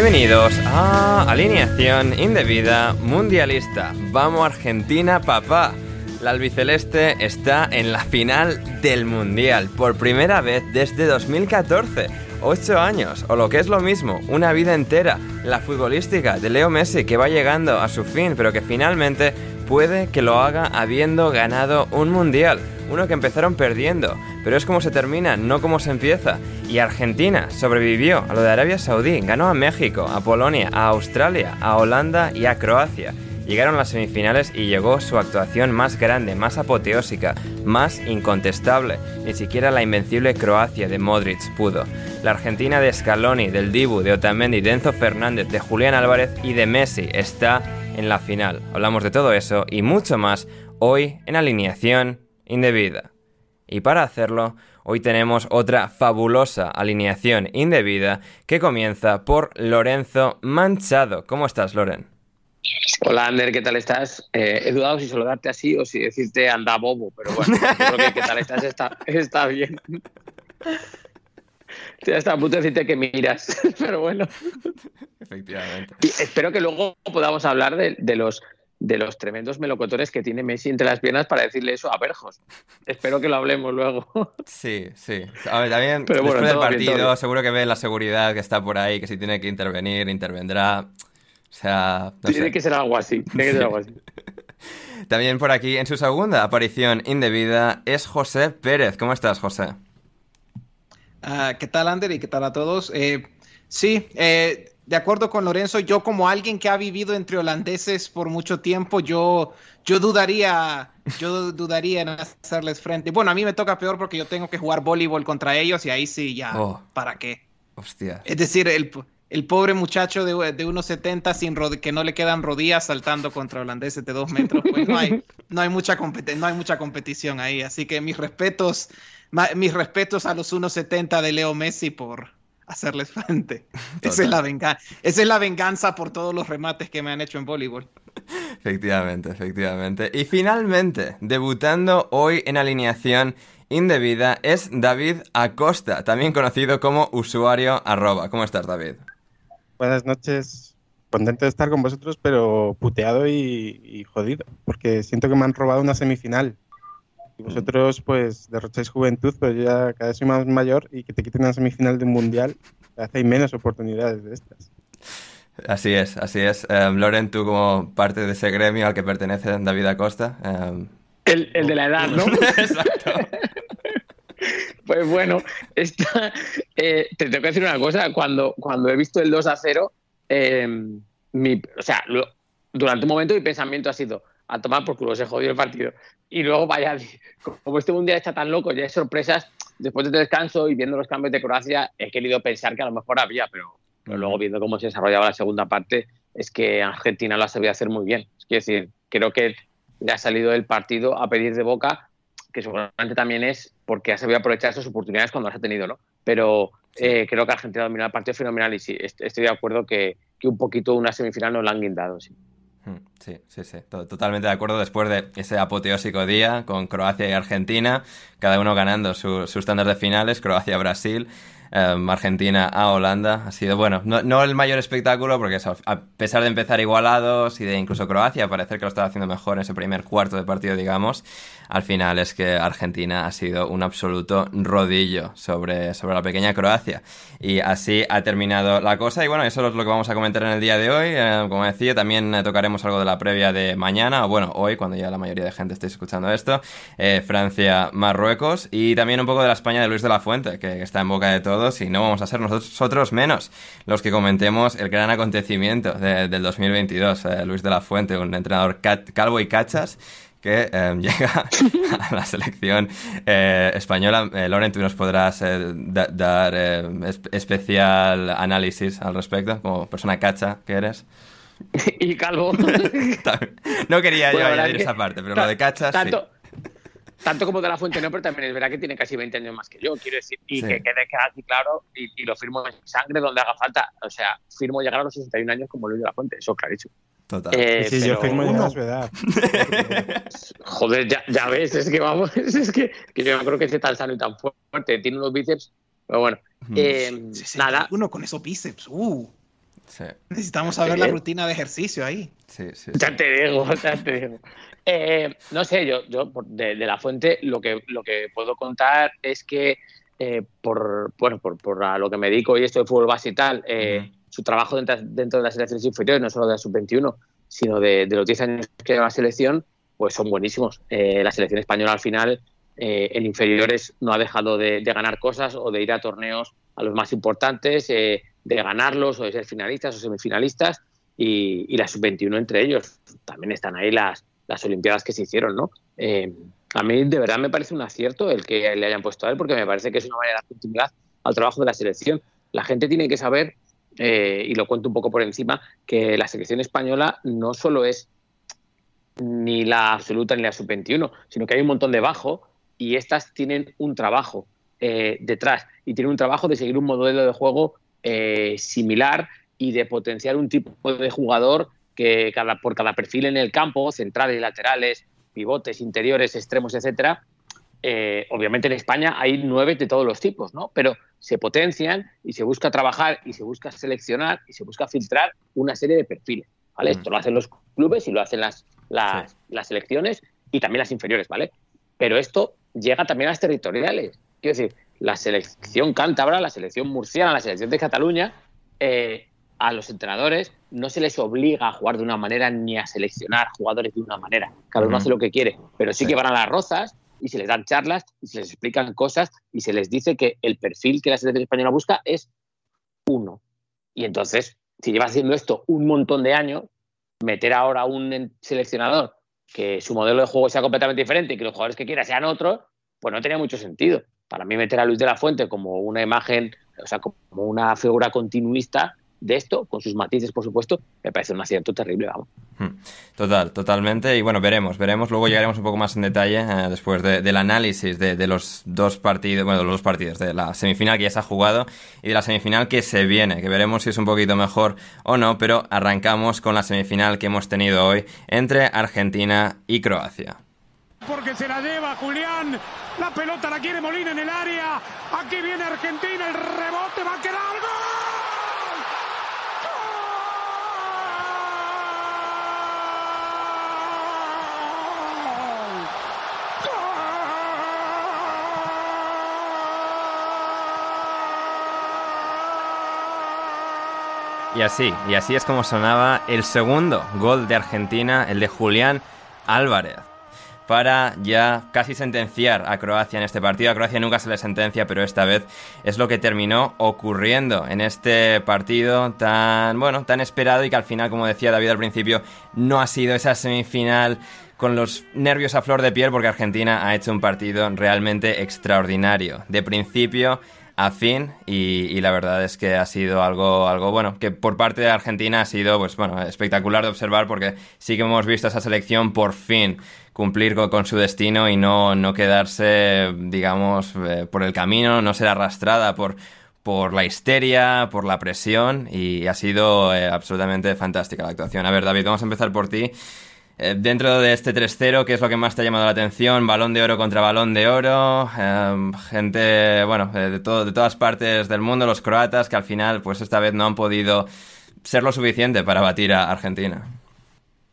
Bienvenidos a Alineación Indebida Mundialista. Vamos Argentina, papá. La albiceleste está en la final del Mundial por primera vez desde 2014. Ocho años, o lo que es lo mismo, una vida entera. La futbolística de Leo Messi que va llegando a su fin, pero que finalmente puede que lo haga habiendo ganado un Mundial. Uno que empezaron perdiendo, pero es como se termina, no como se empieza. Y Argentina sobrevivió a lo de Arabia Saudí, ganó a México, a Polonia, a Australia, a Holanda y a Croacia. Llegaron las semifinales y llegó su actuación más grande, más apoteósica, más incontestable. Ni siquiera la invencible Croacia de Modric pudo. La Argentina de Scaloni, del Dibu, de Otamendi, de Enzo Fernández, de Julián Álvarez y de Messi está en la final. Hablamos de todo eso y mucho más hoy en alineación indebida. Y para hacerlo, hoy tenemos otra fabulosa alineación indebida que comienza por Lorenzo Manchado. ¿Cómo estás, Loren? Hola, Ander, ¿qué tal estás? Eh, he dudado si saludarte así o si decirte anda bobo, pero bueno, yo creo que qué tal estás está, está bien. Estoy hasta a punto de decirte que miras, pero bueno. Efectivamente. Y espero que luego podamos hablar de, de los de los tremendos melocotones que tiene Messi entre las piernas para decirle eso a Berjos. Espero que lo hablemos luego. Sí, sí. A ver, también Pero bueno, después del todo bien, partido bien. seguro que ve la seguridad que está por ahí, que si tiene que intervenir, intervendrá. O sea, no Tiene sé. que ser algo así. Tiene que ser algo así. También por aquí, en su segunda aparición indebida, es José Pérez. ¿Cómo estás, José? Ah, ¿Qué tal, Ander? ¿Y qué tal a todos? Eh, sí, eh, de acuerdo con Lorenzo, yo como alguien que ha vivido entre holandeses por mucho tiempo, yo, yo dudaría, yo dudaría en hacerles frente. Bueno, a mí me toca peor porque yo tengo que jugar voleibol contra ellos y ahí sí ya, Oh. ¿para qué? Hostia. Es decir, el, el pobre muchacho de, de unos 70 sin que no le quedan rodillas saltando contra holandeses de dos metros, pues no hay, no hay, mucha, no hay mucha competición ahí. Así que mis respetos, mis respetos a los 1.70 de Leo Messi por hacerles frente. Esa es, la venganza, esa es la venganza por todos los remates que me han hecho en voleibol. Efectivamente, efectivamente. Y finalmente, debutando hoy en alineación indebida, es David Acosta, también conocido como usuario arroba. ¿Cómo estás, David? Buenas noches. Contento de estar con vosotros, pero puteado y, y jodido, porque siento que me han robado una semifinal. Y vosotros, pues, derrocháis juventud, pero yo ya cada vez soy más mayor y que te quiten una semifinal de un mundial, vez hay menos oportunidades de estas. Así es, así es. Eh, Loren, tú como parte de ese gremio al que pertenece David Acosta. eh, El, el de la edad, ¿no? Exacto. Pues bueno, esta, eh, te tengo que decir una cosa. Cuando, cuando he visto el 2 a 0, eh, mi, o sea, lo- durante un momento mi pensamiento ha sido a tomar por culo, se jodió el partido. Y luego, vaya, como este mundial está tan loco, ya hay sorpresas, después de descanso y viendo los cambios de Croacia, he querido pensar que a lo mejor había, pero, pero luego viendo cómo se desarrollaba la segunda parte, es que Argentina lo ha sabido hacer muy bien. Es decir, creo que le ha salido el partido a pedir de boca, que seguramente también es porque ha sabido aprovechar esas oportunidades cuando las ha tenido, ¿no? Pero eh, creo que Argentina ha dominado el partido fenomenal y sí, est- estoy de acuerdo que, que un poquito una semifinal no la han guindado, sí. Mm, Sí, sí, sí, to- totalmente de acuerdo. Después de ese apoteósico día con Croacia y Argentina, cada uno ganando su- sus tandas de finales, Croacia-Brasil, em, Argentina a Holanda, ha sido, bueno, no, no el mayor espectáculo, porque a pesar de empezar igualados y de incluso Croacia parecer que lo estaba haciendo mejor en ese primer cuarto de partido, digamos, al final es que Argentina ha sido un absoluto rodillo sobre, sobre la pequeña Croacia. Y así ha terminado la cosa. Y bueno, eso es lo que vamos a comentar en el día de hoy. Eh, como decía, también eh, tocaremos algo de la previa de mañana, o bueno, hoy, cuando ya la mayoría de gente estéis escuchando esto. Eh, Francia-Marruecos. Y también un poco de la España de Luis de la Fuente, que está en boca de todos. Y no vamos a ser nosotros menos los que comentemos el gran acontecimiento de- del 2022. Eh, Luis de la Fuente, un entrenador cat- calvo y cachas que eh, llega a la selección eh, española. Eh, Loren, tú nos podrás da- dar espe- especial análisis al respecto, como persona cacha que eres. y Calvo. No quería yo añadir que esa parte, pero lo de cachas tanto, tanto como de la fuente no, pero también es verdad que tiene casi 20 años más que yo, quiero decir, y Sí. que quede aquí claro, y, y lo firmo en sangre donde haga falta. O sea, firmo llegar a los 61 años como Luis de la Fuente, eso clarísimo. sí. Total. Eh, sí, yo firmo ya edad. Joder, ya, ya ves, es que vamos, es que, que yo no creo que esté tan sano y tan fuerte, tiene unos bíceps, pero bueno. Mm. Eh, nada, Uno con esos bíceps. Uh, Sí, necesitamos saber la Eh. rutina de ejercicio ahí. sí, sí. sí. Ya te digo, ya te digo. Eh, no sé, yo, yo de, de la fuente lo que, lo que puedo contar es que eh, por, bueno, por, por a lo que me dedico y esto de fútbol base y tal, eh, su trabajo dentro, dentro de las selecciones inferiores, no solo de la sub-21, sino de, de los 10 años que lleva la selección, pues son buenísimos. Eh, la selección española al final, eh, en inferiores, no ha dejado de, de ganar cosas o de ir a torneos a los más importantes, eh, de ganarlos o de ser finalistas o semifinalistas y, y la sub-21 entre ellos. También están ahí las, las Olimpiadas que se hicieron, ¿no? Eh, a mí de verdad me parece un acierto el que le hayan puesto a él porque me parece que es una manera de continuidad al trabajo de la selección. La gente tiene que saber, eh, y lo cuento un poco por encima, que la selección española no solo es ni la absoluta ni la sub-21, sino que hay un montón de bajo y estas tienen un trabajo eh, detrás y tienen un trabajo de seguir un modelo de juego eh, similar y de potenciar un tipo de jugador que cada, por cada perfil en el campo, centrales, laterales, pivotes, interiores, extremos, etcétera, eh, obviamente en España hay nueve de todos los tipos, ¿no? Pero se potencian y se busca trabajar y se busca seleccionar y se busca filtrar una serie de perfiles, ¿vale? Mm. Esto lo hacen los clubes y lo hacen las, las, las selecciones y también las inferiores, ¿vale? Pero esto llega también a las territoriales. Quiero decir, la selección cántabra, la selección murciana, la selección de Cataluña, eh, a los entrenadores no se les obliga a jugar de una manera ni a seleccionar jugadores de una manera. Cada uno hace lo que quiere, pero sí, Sí. que van a las rozas y se les dan charlas y se les explican cosas y se les dice que el perfil que la selección española busca es uno. Y entonces, si lleva haciendo esto un montón de años, meter ahora a un seleccionador que su modelo de juego sea completamente diferente y que los jugadores que quiera sean otros, pues no tenía mucho sentido. Para mí meter a Luis de la Fuente como una imagen, o sea, como una figura continuista de esto, con sus matices, por supuesto, me parece un acierto terrible, vamos. Hmm. Total, totalmente. Y bueno, veremos, veremos. Luego llegaremos un poco más en detalle eh, después de- del análisis de, de los dos partidos, bueno, de los dos partidos, de la semifinal que ya se ha jugado y de la semifinal que se viene, que veremos si es un poquito mejor o no, pero arrancamos con la semifinal que hemos tenido hoy entre Argentina y Croacia. Porque se la lleva Julián. La pelota la quiere Molina en el área. Aquí viene Argentina, el rebote va a quedar gol. Y así, y así es como sonaba el segundo gol de Argentina, el de Julián Álvarez. Para ya casi sentenciar a Croacia en este partido. A Croacia nunca se le sentencia, pero esta vez es lo que terminó ocurriendo en este partido tan, bueno, tan esperado y que al final, como decía David al principio, no ha sido esa semifinal con los nervios a flor de piel porque Argentina ha hecho un partido realmente extraordinario. De principio a fin y, la verdad es que ha sido algo, algo bueno, que por parte de Argentina ha sido pues bueno, espectacular de observar porque sí que hemos visto esa selección por fin cumplir con, su destino y no, no quedarse, digamos, eh, por el camino, no ser arrastrada por, por la histeria, por la presión y ha sido eh, absolutamente fantástica la actuación. A ver, David, vamos a empezar por ti. Eh, dentro de este 3-0, ¿qué es lo que más te ha llamado la atención? Balón de oro contra balón de oro, em, gente, bueno, de, todo, de todas partes del mundo, los croatas, que al final, pues esta vez no han podido ser lo suficiente para batir a Argentina.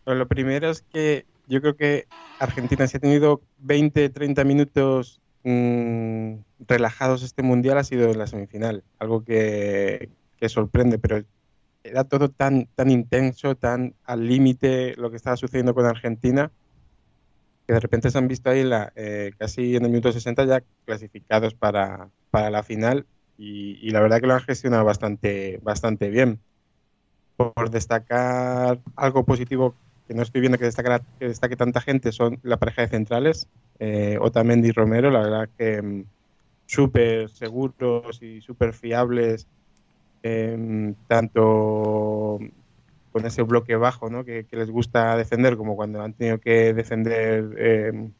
lo primero es que yo creo que Argentina, si ha tenido 20, 30 minutos mm, relajados este mundial, ha sido en la semifinal, algo que, sorprende, pero era todo tan, tan intenso, tan al límite lo que estaba sucediendo con Argentina, que de repente se han visto ahí la, eh, casi en el minuto 60 ya clasificados para, para la final y, la verdad que lo han gestionado bastante, bastante bien. Por destacar algo positivo que no estoy viendo que destaque, que destaque tanta gente son la pareja de centrales, eh, Otamendi y Romero, la verdad que mm, súper seguros y súper fiables Em, tanto con ese bloque bajo ¿no? que, les gusta defender como cuando han tenido que defender em,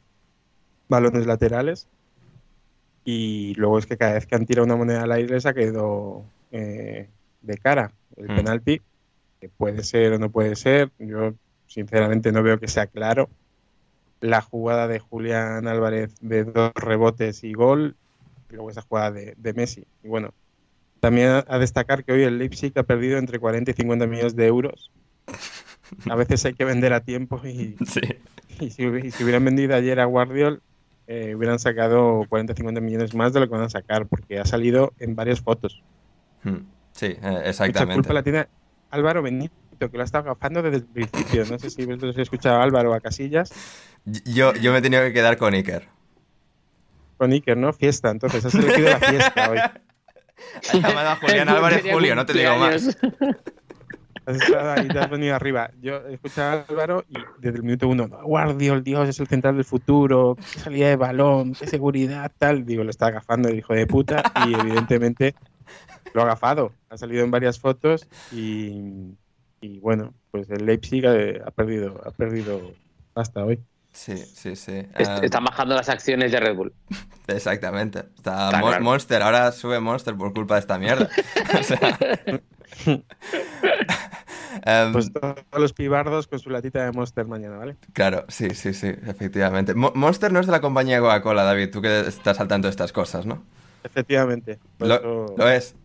balones laterales. Y luego es que cada vez que han tirado una moneda al aire les ha quedado eh, de cara el mm. penalti, que puede ser o no puede ser. Yo sinceramente no veo que sea claro. La jugada de Julián Álvarez de dos rebotes y gol, y luego esa jugada de, de Messi. Y bueno, también a destacar que hoy el Leipzig ha perdido entre 40 y 50 millones de euros. A veces hay que vender a tiempo y, y, si, hubieran vendido ayer a Guardiol, eh, hubieran sacado 40 o 50 millones más de lo que van a sacar, porque ha salido en varias fotos. Hmm. Sí, eh, exactamente. culpa la tiene Álvaro Benito, que lo ha estado agafando desde el principio. No sé si vosotros habéis escuchado a Álvaro a Casillas. Yo, yo me he tenido que quedar con Iker. Con Iker, ¿no? Fiesta, entonces has elegido la fiesta hoy. Has llamado a Julián Álvarez Julio, no te digo más. Has estado ahí, te has venido arriba. Yo he escuchado a Álvaro y desde el minuto uno, Guardiol, Dios, es el central del futuro, qué salida de balón, qué seguridad, tal. Digo, lo está agafando el hijo de puta y evidentemente lo ha agafado. Ha salido en varias fotos y, y bueno, pues el Leipzig ha, perdido, ha perdido hasta hoy. Sí, sí, sí. Están bajando las acciones de Red Bull. Exactamente. Está, Monster, ahora sube Monster por culpa de esta mierda. Em, pues todos los pibardos con su latita de Monster mañana, ¿vale? Claro, sí, sí, sí, efectivamente. Monster no es de la compañía Coca-Cola, David, tú que estás al tanto de estas cosas, ¿no? Efectivamente. lo es.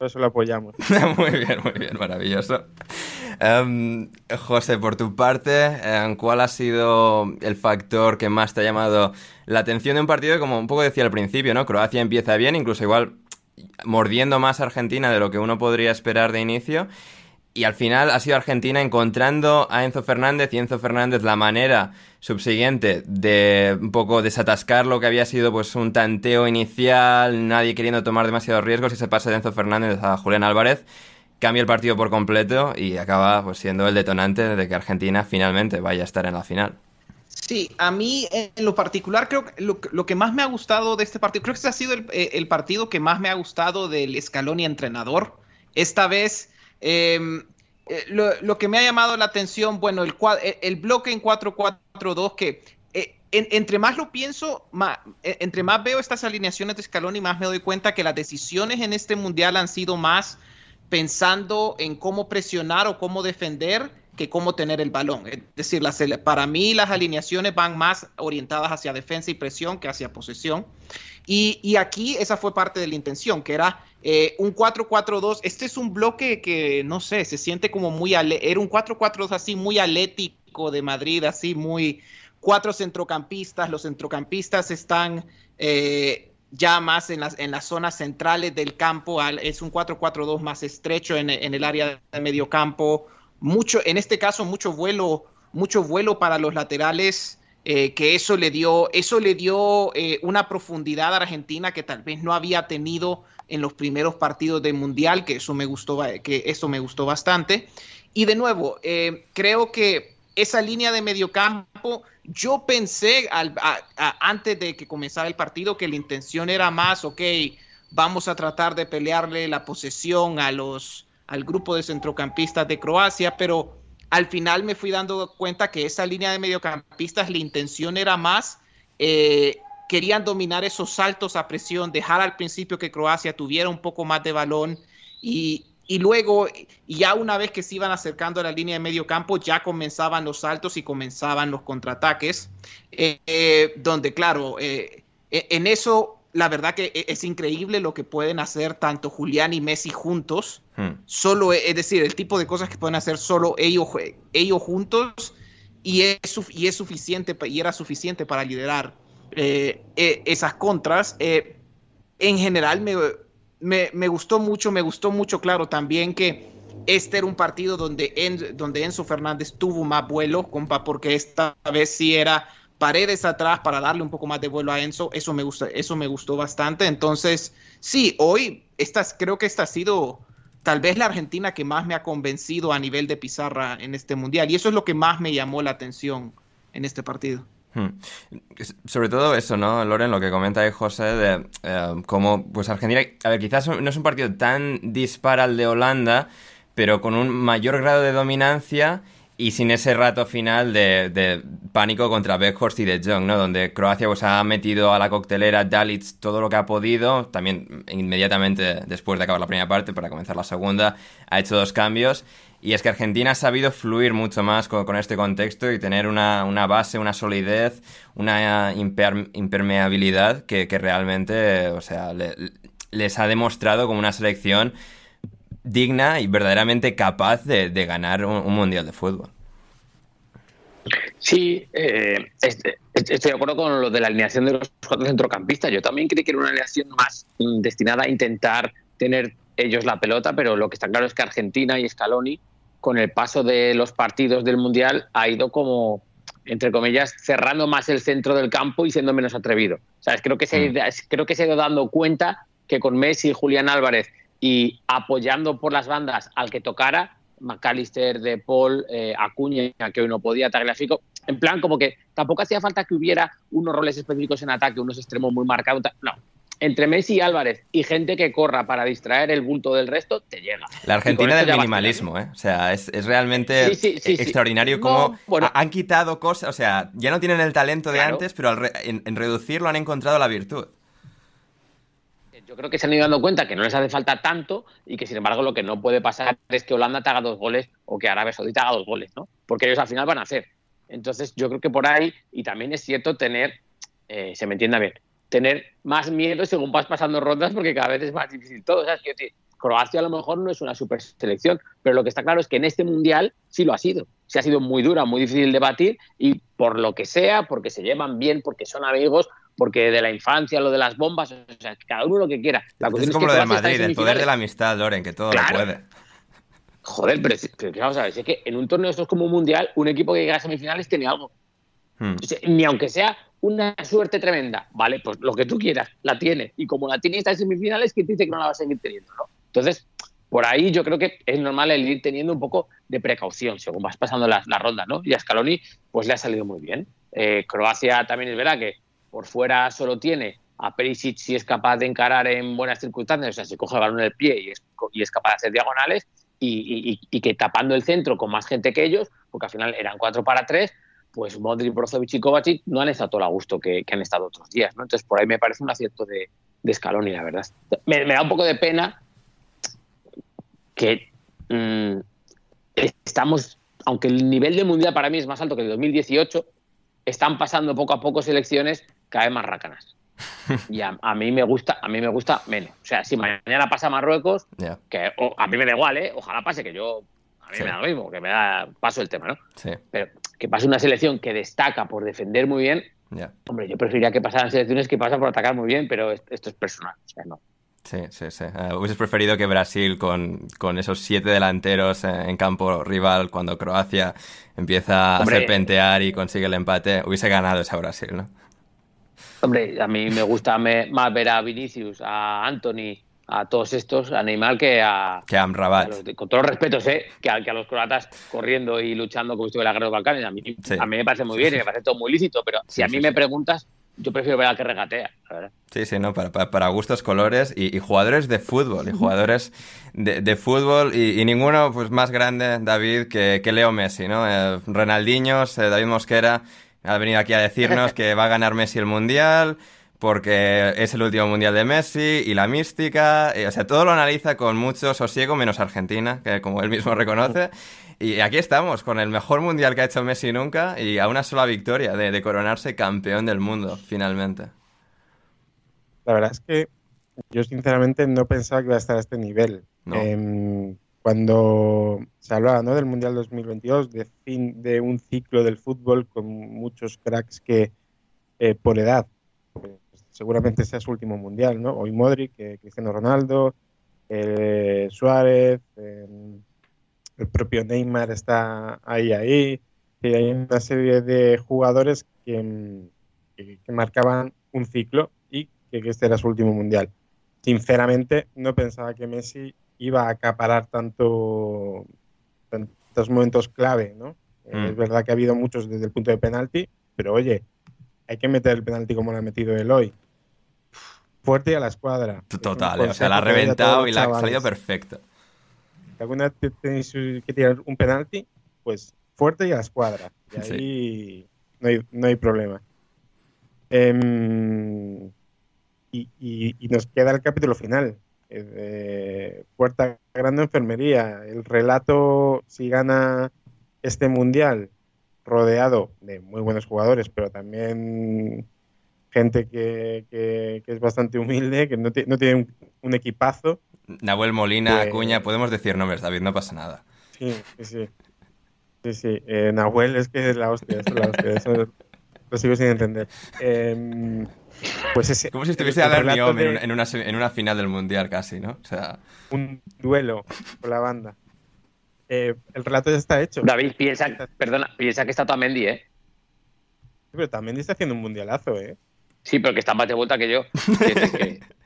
Por eso lo apoyamos. muy bien, muy bien, maravilloso. Em, José, por tu parte, em, ¿cuál ha sido el factor que más te ha llamado la atención de un partido como un poco decía al principio, ¿no? Croacia empieza bien, incluso igual mordiendo más a Argentina de lo que uno podría esperar de inicio. Y al final ha sido Argentina encontrando a Enzo Fernández y Enzo Fernández la manera subsiguiente de un poco desatascar lo que había sido pues un tanteo inicial, nadie queriendo tomar demasiados riesgos y se pasa de Enzo Fernández a Julián Álvarez, cambia el partido por completo y acaba pues siendo el detonante de que Argentina finalmente vaya a estar en la final. Sí, a mí en lo particular creo que lo, que más me ha gustado de este partido, creo que este ha sido el, eh, partido que más me ha gustado del Scaloni entrenador. Esta vez eh, lo, que me ha llamado la atención, bueno, el, el bloque en 4-4-2 que eh, entre más lo pienso, eh, entre más veo estas alineaciones de Scaloni, más me doy cuenta que las decisiones en este mundial han sido más pensando en cómo presionar o cómo defender que cómo tener el balón. Es decir, para mí las alineaciones van más orientadas hacia defensa y presión que hacia posesión. Y, aquí esa fue parte de la intención, que era eh, un 4-4-2. Este es un bloque que, no sé, se siente como muy... Era un 4-4-2 así muy atlético de Madrid, así muy... Cuatro centrocampistas, los centrocampistas están... Eh, ya más en las, en las zonas centrales del campo, es un 4-4-2 más estrecho en, en, el área de medio campo, mucho, en este caso mucho vuelo, mucho vuelo para los laterales eh, que eso le dio, eso le dio eh, una profundidad a Argentina que tal vez no había tenido en los primeros partidos del Mundial, que eso me gustó, que eso me gustó bastante. Y de nuevo, eh, creo que esa línea de mediocampo, yo pensé antes de que comenzara el partido que la intención era más, ok, vamos a tratar de pelearle la posesión a los, al grupo de centrocampistas de Croacia, pero al final me fui dando cuenta que esa línea de mediocampistas, la intención era más, eh, querían dominar esos saltos a presión, dejar al principio que Croacia tuviera un poco más de balón y, y luego, ya una vez que se iban acercando a la línea de medio campo, ya comenzaban los saltos y comenzaban los contraataques, eh, eh, donde claro, en eso la verdad que e-, es increíble lo que pueden hacer tanto Julián y Messi juntos. Hmm. Solo, es decir, el tipo de cosas que pueden hacer solo ellos, ellos juntos y es, y es suficiente y era suficiente para liderar eh, e-, esas contras. Eh, en general me, me, gustó mucho, me gustó mucho, claro, también que este era un partido donde, donde Enzo Fernández tuvo más vuelo, compa, porque esta vez sí era paredes atrás para darle un poco más de vuelo a Enzo, eso me gusta, eso me gustó bastante. Entonces, sí, hoy estas, creo que esta ha sido tal vez la Argentina que más me ha convencido a nivel de pizarra en este mundial. Y eso es lo que más me llamó la atención en este partido. Hmm. Sobre todo eso, ¿no, Loren? Lo que comenta ahí José de eh, cómo, pues Argentina, a ver, quizás no es un partido tan dispar al de Holanda, pero con un mayor grado de dominancia y sin ese rato final de, pánico contra Beckhorst y De Jong, ¿no? Donde Croacia pues, ha metido a la coctelera Dalic todo lo que ha podido, también inmediatamente después de acabar la primera parte, para comenzar la segunda, ha hecho dos cambios. Y es que Argentina ha sabido fluir mucho más con, este contexto y tener una, base, una solidez, una impermeabilidad que, realmente, o sea, les ha demostrado como una selección digna y verdaderamente capaz de, ganar un, mundial de fútbol. Sí, eh, estoy de acuerdo con lo de la alineación de los cuatro centrocampistas. Yo también creí que era una alineación más destinada a intentar tener ellos la pelota, pero lo que está claro es que Argentina y Scaloni, con el paso de los partidos del Mundial, ha ido como, entre comillas, cerrando más el centro del campo y siendo menos atrevido. ¿Sabes? Creo, que se, mm. creo que se ha ido dando cuenta que con Messi y Julián Álvarez y apoyando por las bandas al que tocara, McAllister, De Paul, eh, Acuña, que hoy no podía, Tagliafico, en plan como que tampoco hacía falta que hubiera unos roles específicos en ataque, unos extremos muy marcados, no. Entre Messi y Álvarez y gente que corra para distraer el bulto del resto, te llega. La Argentina del minimalismo, ¿eh? O sea, es, realmente extraordinario cómo han quitado cosas, o sea, ya no tienen el talento de antes, pero en reducirlo han encontrado la virtud yo creo que se han ido dando cuenta que no les hace falta tanto y que sin embargo lo que no puede pasar es que Holanda te haga dos goles o que Arabia Saudita haga dos goles, ¿no? Porque ellos al final van a hacer. Entonces yo creo que por ahí, y también es cierto tener, eh, se me entienda bien, tener más miedo según vas pasando rondas porque cada vez es más difícil todo. ¿sabes? Croacia a lo mejor no es una super selección, pero lo que está claro es que en este mundial sí lo ha sido. Sí ha sido muy dura, muy difícil de batir y por lo que sea, porque se llevan bien, porque son amigos, porque de la infancia, lo de las bombas, o sea, cada uno lo que quiera. La es como lo de Madrid, el poder de la amistad, Loren, que todo lo puede. Joder, pero, vamos a ver, es que en un torneo esto es como un mundial, un equipo que llega a semifinales tiene algo. Hmm. ni aunque sea una suerte tremenda, vale, pues lo que tú quieras, la tiene. Y como la tiene está en semifinales, ¿quién te dice que no la va a seguir teniendo? ¿no? Entonces, por ahí yo creo que es normal el ir teniendo un poco de precaución según vas pasando la, ronda, ¿no? Y a Scaloni, pues le ha salido muy bien. Eh, Croacia también es verdad que por fuera solo tiene a Perisic si es capaz de encarar en buenas circunstancias, o sea, si coge el balón en el pie y es, y es capaz de hacer diagonales, y, que tapando el centro con más gente que ellos, porque al final eran 4 para 3, pues Modric, Brozovic y Kovacic no han estado todo a gusto que, han estado otros días. Entonces por ahí me parece un acierto de, de Scaloni, la verdad. Me, da un poco de pena que mm, estamos, aunque el nivel de mundial para mí es más alto que el 2018, están pasando poco a poco selecciones cada vez más rácanas. Y a, mí me gusta, a mí me gusta menos. O sea, si mañana pasa Marruecos, que a mí me da igual, ¿eh? Ojalá pase, que yo a mí me da lo mismo, que me da paso el tema, ¿no? Sí. Pero que pase una selección que destaca por defender muy bien. Hombre, yo preferiría que pasaran selecciones que pasan por atacar muy bien, pero esto es personal. O sea, no. Sí, sí, sí. Uh, hubieses preferido que Brasil con, con esos siete delanteros en campo rival cuando Croacia empieza Hombre, a serpentear y consigue el empate, hubiese ganado ese Brasil, ¿no? Hombre, a mí me gusta más ver a Vinicius, a Anthony, a todos estos, a Neymar, que a. Que a Amrabat. con todos los respetos, ¿eh? Que a, que a, los croatas corriendo y luchando como si estuviera la guerra de los Balcanes. A mí, sí. a mí me parece muy bien y me parece todo muy lícito, pero si a mí sí, me preguntas, yo prefiero ver al que regatea, la verdad. Sí, sí, no, para, para, para gustos, colores y, y, jugadores de fútbol, y jugadores de, de fútbol, y, y, ninguno pues más grande, David, que, que Leo Messi, ¿no? Eh, Renaldiños, eh, David Mosquera ha venido aquí a decirnos que va a ganar Messi el Mundial porque es el último mundial de Messi y la mística, y, o sea, todo lo analiza con mucho sosiego, menos Argentina, que como él mismo reconoce. Y aquí estamos, con el mejor mundial que ha hecho Messi nunca y a una sola victoria de, de coronarse campeón del mundo, finalmente. La verdad es que yo sinceramente no pensaba que iba a estar a este nivel. No. Eh, cuando se hablaba ¿no? del Mundial 2022, de fin de un ciclo del fútbol con muchos cracks que eh, por edad pues, seguramente sea su último mundial, ¿no? Hoy Modric, eh, Cristiano Ronaldo, eh, Suárez, eh, el propio Neymar está ahí, ahí. Y hay una serie de jugadores que, que, que marcaban un ciclo y que, este era su último mundial. Sinceramente, no pensaba que Messi iba a acaparar tanto, tantos momentos clave, ¿no? Mm. Es verdad que ha habido muchos desde el punto de penalti, pero oye, hay que meter el penalti como lo ha metido él hoy fuerte y a la escuadra. Total, o sea, la ha reventado y la ha salido perfecto. Si alguna vez tenéis que tirar un penalti, pues fuerte y a la escuadra. Y ahí sí. no, hay, no hay problema. Eh, y, y, y, nos queda el capítulo final. Puerta Grande Enfermería. El relato, si gana este mundial, rodeado de muy buenos jugadores, pero también gente que, que, que, es bastante humilde, que no, no tiene un, un, equipazo. Nahuel Molina, pues... Acuña, podemos decir nombres, David, no pasa nada. Sí, sí, sí. Sí, sí. Eh, Nahuel es que es la hostia, es la hostia. Eso lo sigo sin entender. Eh, pues ese, Como si estuviese a de... en, en, una, en una final del Mundial casi, ¿no? O sea... Un duelo con la banda. Eh, el relato ya está hecho. David, piensa, perdona, piensa que está Tamendi, ¿eh? Pero Tamendi está haciendo un mundialazo, ¿eh? Sí, pero que está más de vuelta que yo.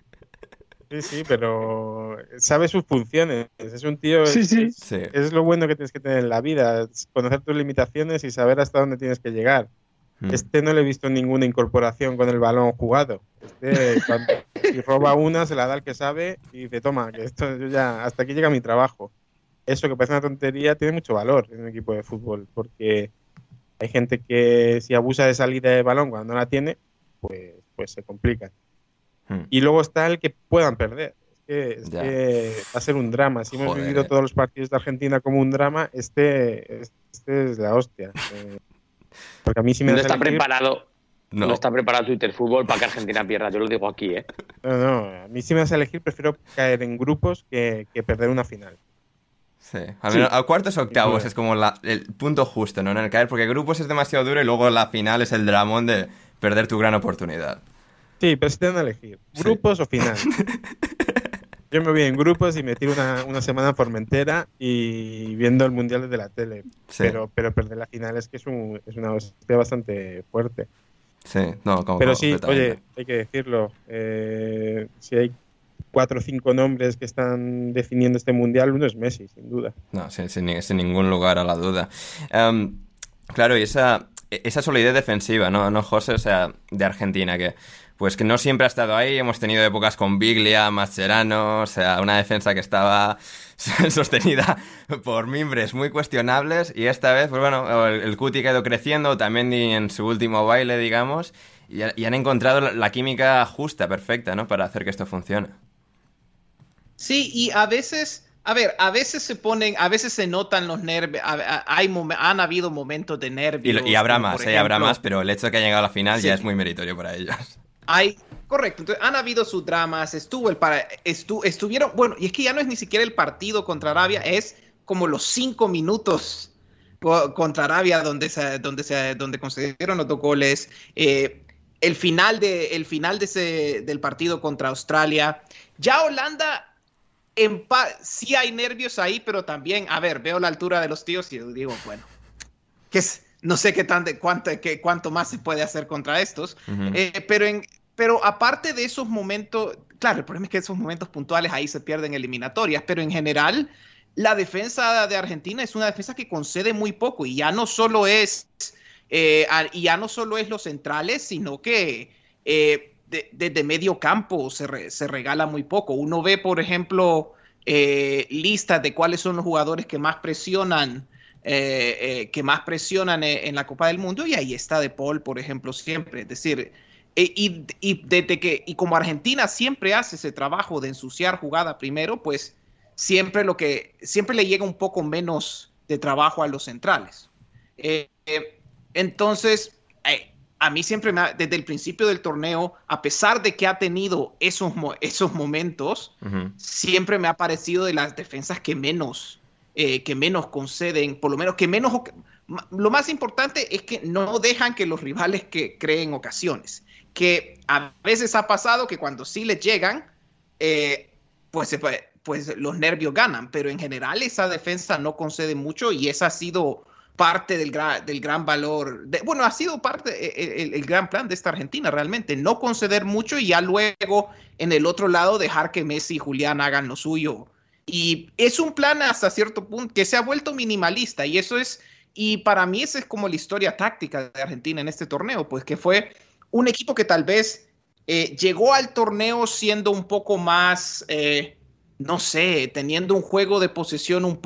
Sí, sí, pero sabe sus funciones. Es un tío. Sí, sí. Es, sí. es, lo bueno que tienes que tener en la vida: conocer tus limitaciones y saber hasta dónde tienes que llegar. Mm. Este no le he visto ninguna incorporación con el balón jugado. Este, cuando, si roba una, se la da al que sabe y dice: Toma, que esto yo ya. Hasta aquí llega mi trabajo. Eso que parece una tontería tiene mucho valor en un equipo de fútbol porque hay gente que si abusa de salida de balón cuando no la tiene, pues, pues se complica. Hmm. Y luego está el que puedan perder. Es, que, que, va a ser un drama. Si hemos Joder. vivido todos los partidos de Argentina como un drama, este, este es la hostia. Porque a mí sí me no está elegir... preparado. No. no. está preparado Twitter Fútbol para que Argentina pierda, yo lo digo aquí, ¿eh? No, no, a mí si me vas a elegir prefiero caer en grupos que, que perder una final. Sí, al, menos, sí. a cuartos octavos sí. es como la, el punto justo, ¿no? En el caer, porque grupos es demasiado duro y luego la final es el dramón de perder tu gran oportunidad. Sí, pero si te dan a elegir, grupos sí. o final. Yo me voy en grupos y me tiro una, una, semana en Formentera y viendo el Mundial desde la tele. Sí. Pero, pero perder la final es que es, un, es una hostia bastante fuerte. Sí, no, como Pero sí, oye, hay que decirlo. Eh, si hay cuatro o cinco nombres que están definiendo este mundial, uno es Messi, sin duda. No, sin, sin, sin ningún lugar a la duda. Um, claro, y esa, esa solidez defensiva, ¿no, no José? O sea, de Argentina, que pues que no siempre ha estado ahí. Hemos tenido épocas con Biglia, Mascherano, o sea, una defensa que estaba sostenida por mimbres muy cuestionables. Y esta vez, pues bueno, el, el Cuti ha ido creciendo, también en su último baile, digamos, y, y han encontrado la, la química justa, perfecta, ¿no? Para hacer que esto funcione. Sí, y a veces, a ver, a veces se ponen, a veces se notan los nervios, hay, han habido momentos de nervios. Y, y habrá más, ejemplo, eh, habrá más, pero el hecho de que hayan llegado a la final sí. ya es muy meritorio para ellos. Hay, correcto, entonces han habido sus dramas, estuvo el para, estu, estuvieron, bueno, y es que ya no es ni siquiera el partido contra Arabia, es como los cinco minutos contra Arabia donde se, donde se, donde concedieron los dos goles. Eh, el final, de, el final de ese, del partido contra Australia. Ya Holanda, en sí hay nervios ahí, pero también, a ver, veo la altura de los tíos y digo, bueno, que es, no sé qué tan de cuánto, qué, cuánto más se puede hacer contra estos, eh, pero, en, pero aparte de esos momentos, claro, el problema es que esos momentos puntuales ahí se pierden eliminatorias, pero en general la defensa de Argentina es una defensa que concede muy poco y ya no solo es, eh, ya no solo es los centrales, sino que eh, desde medio campo se, se, regala muy poco. Uno ve, por ejemplo, eh, listas de cuáles son los jugadores que más presionan. Que más presionan en la Copa del Mundo y ahí está De Paul, por ejemplo, siempre. Es decir, y, y, desde que, y como Argentina siempre hace ese trabajo de ensuciar jugada primero, pues siempre lo que siempre le llega un poco menos de trabajo a los centrales. Eh, eh, entonces, eh, a mí siempre me desde el principio del torneo, a pesar de que ha tenido esos, esos momentos, siempre me ha parecido de las defensas que menos, que menos conceden, por lo menos que menos, lo más importante es que no dejan que los rivales que creen ocasiones, que a veces ha pasado que cuando sí les llegan, pues se puede pues los nervios ganan, pero en general esa defensa no concede mucho y esa ha sido parte del, gran valor, bueno, ha sido parte, e, e, el, el, gran plan de esta Argentina realmente, no conceder mucho y ya luego en el otro lado dejar que Messi y Julián hagan lo suyo. Y es un plan hasta cierto punto que se ha vuelto minimalista y eso es, y para mí esa es como la historia táctica de Argentina en este torneo, pues que fue un equipo que tal vez eh, llegó al torneo siendo un poco más... Eh, no sé, teniendo un juego de posesión un,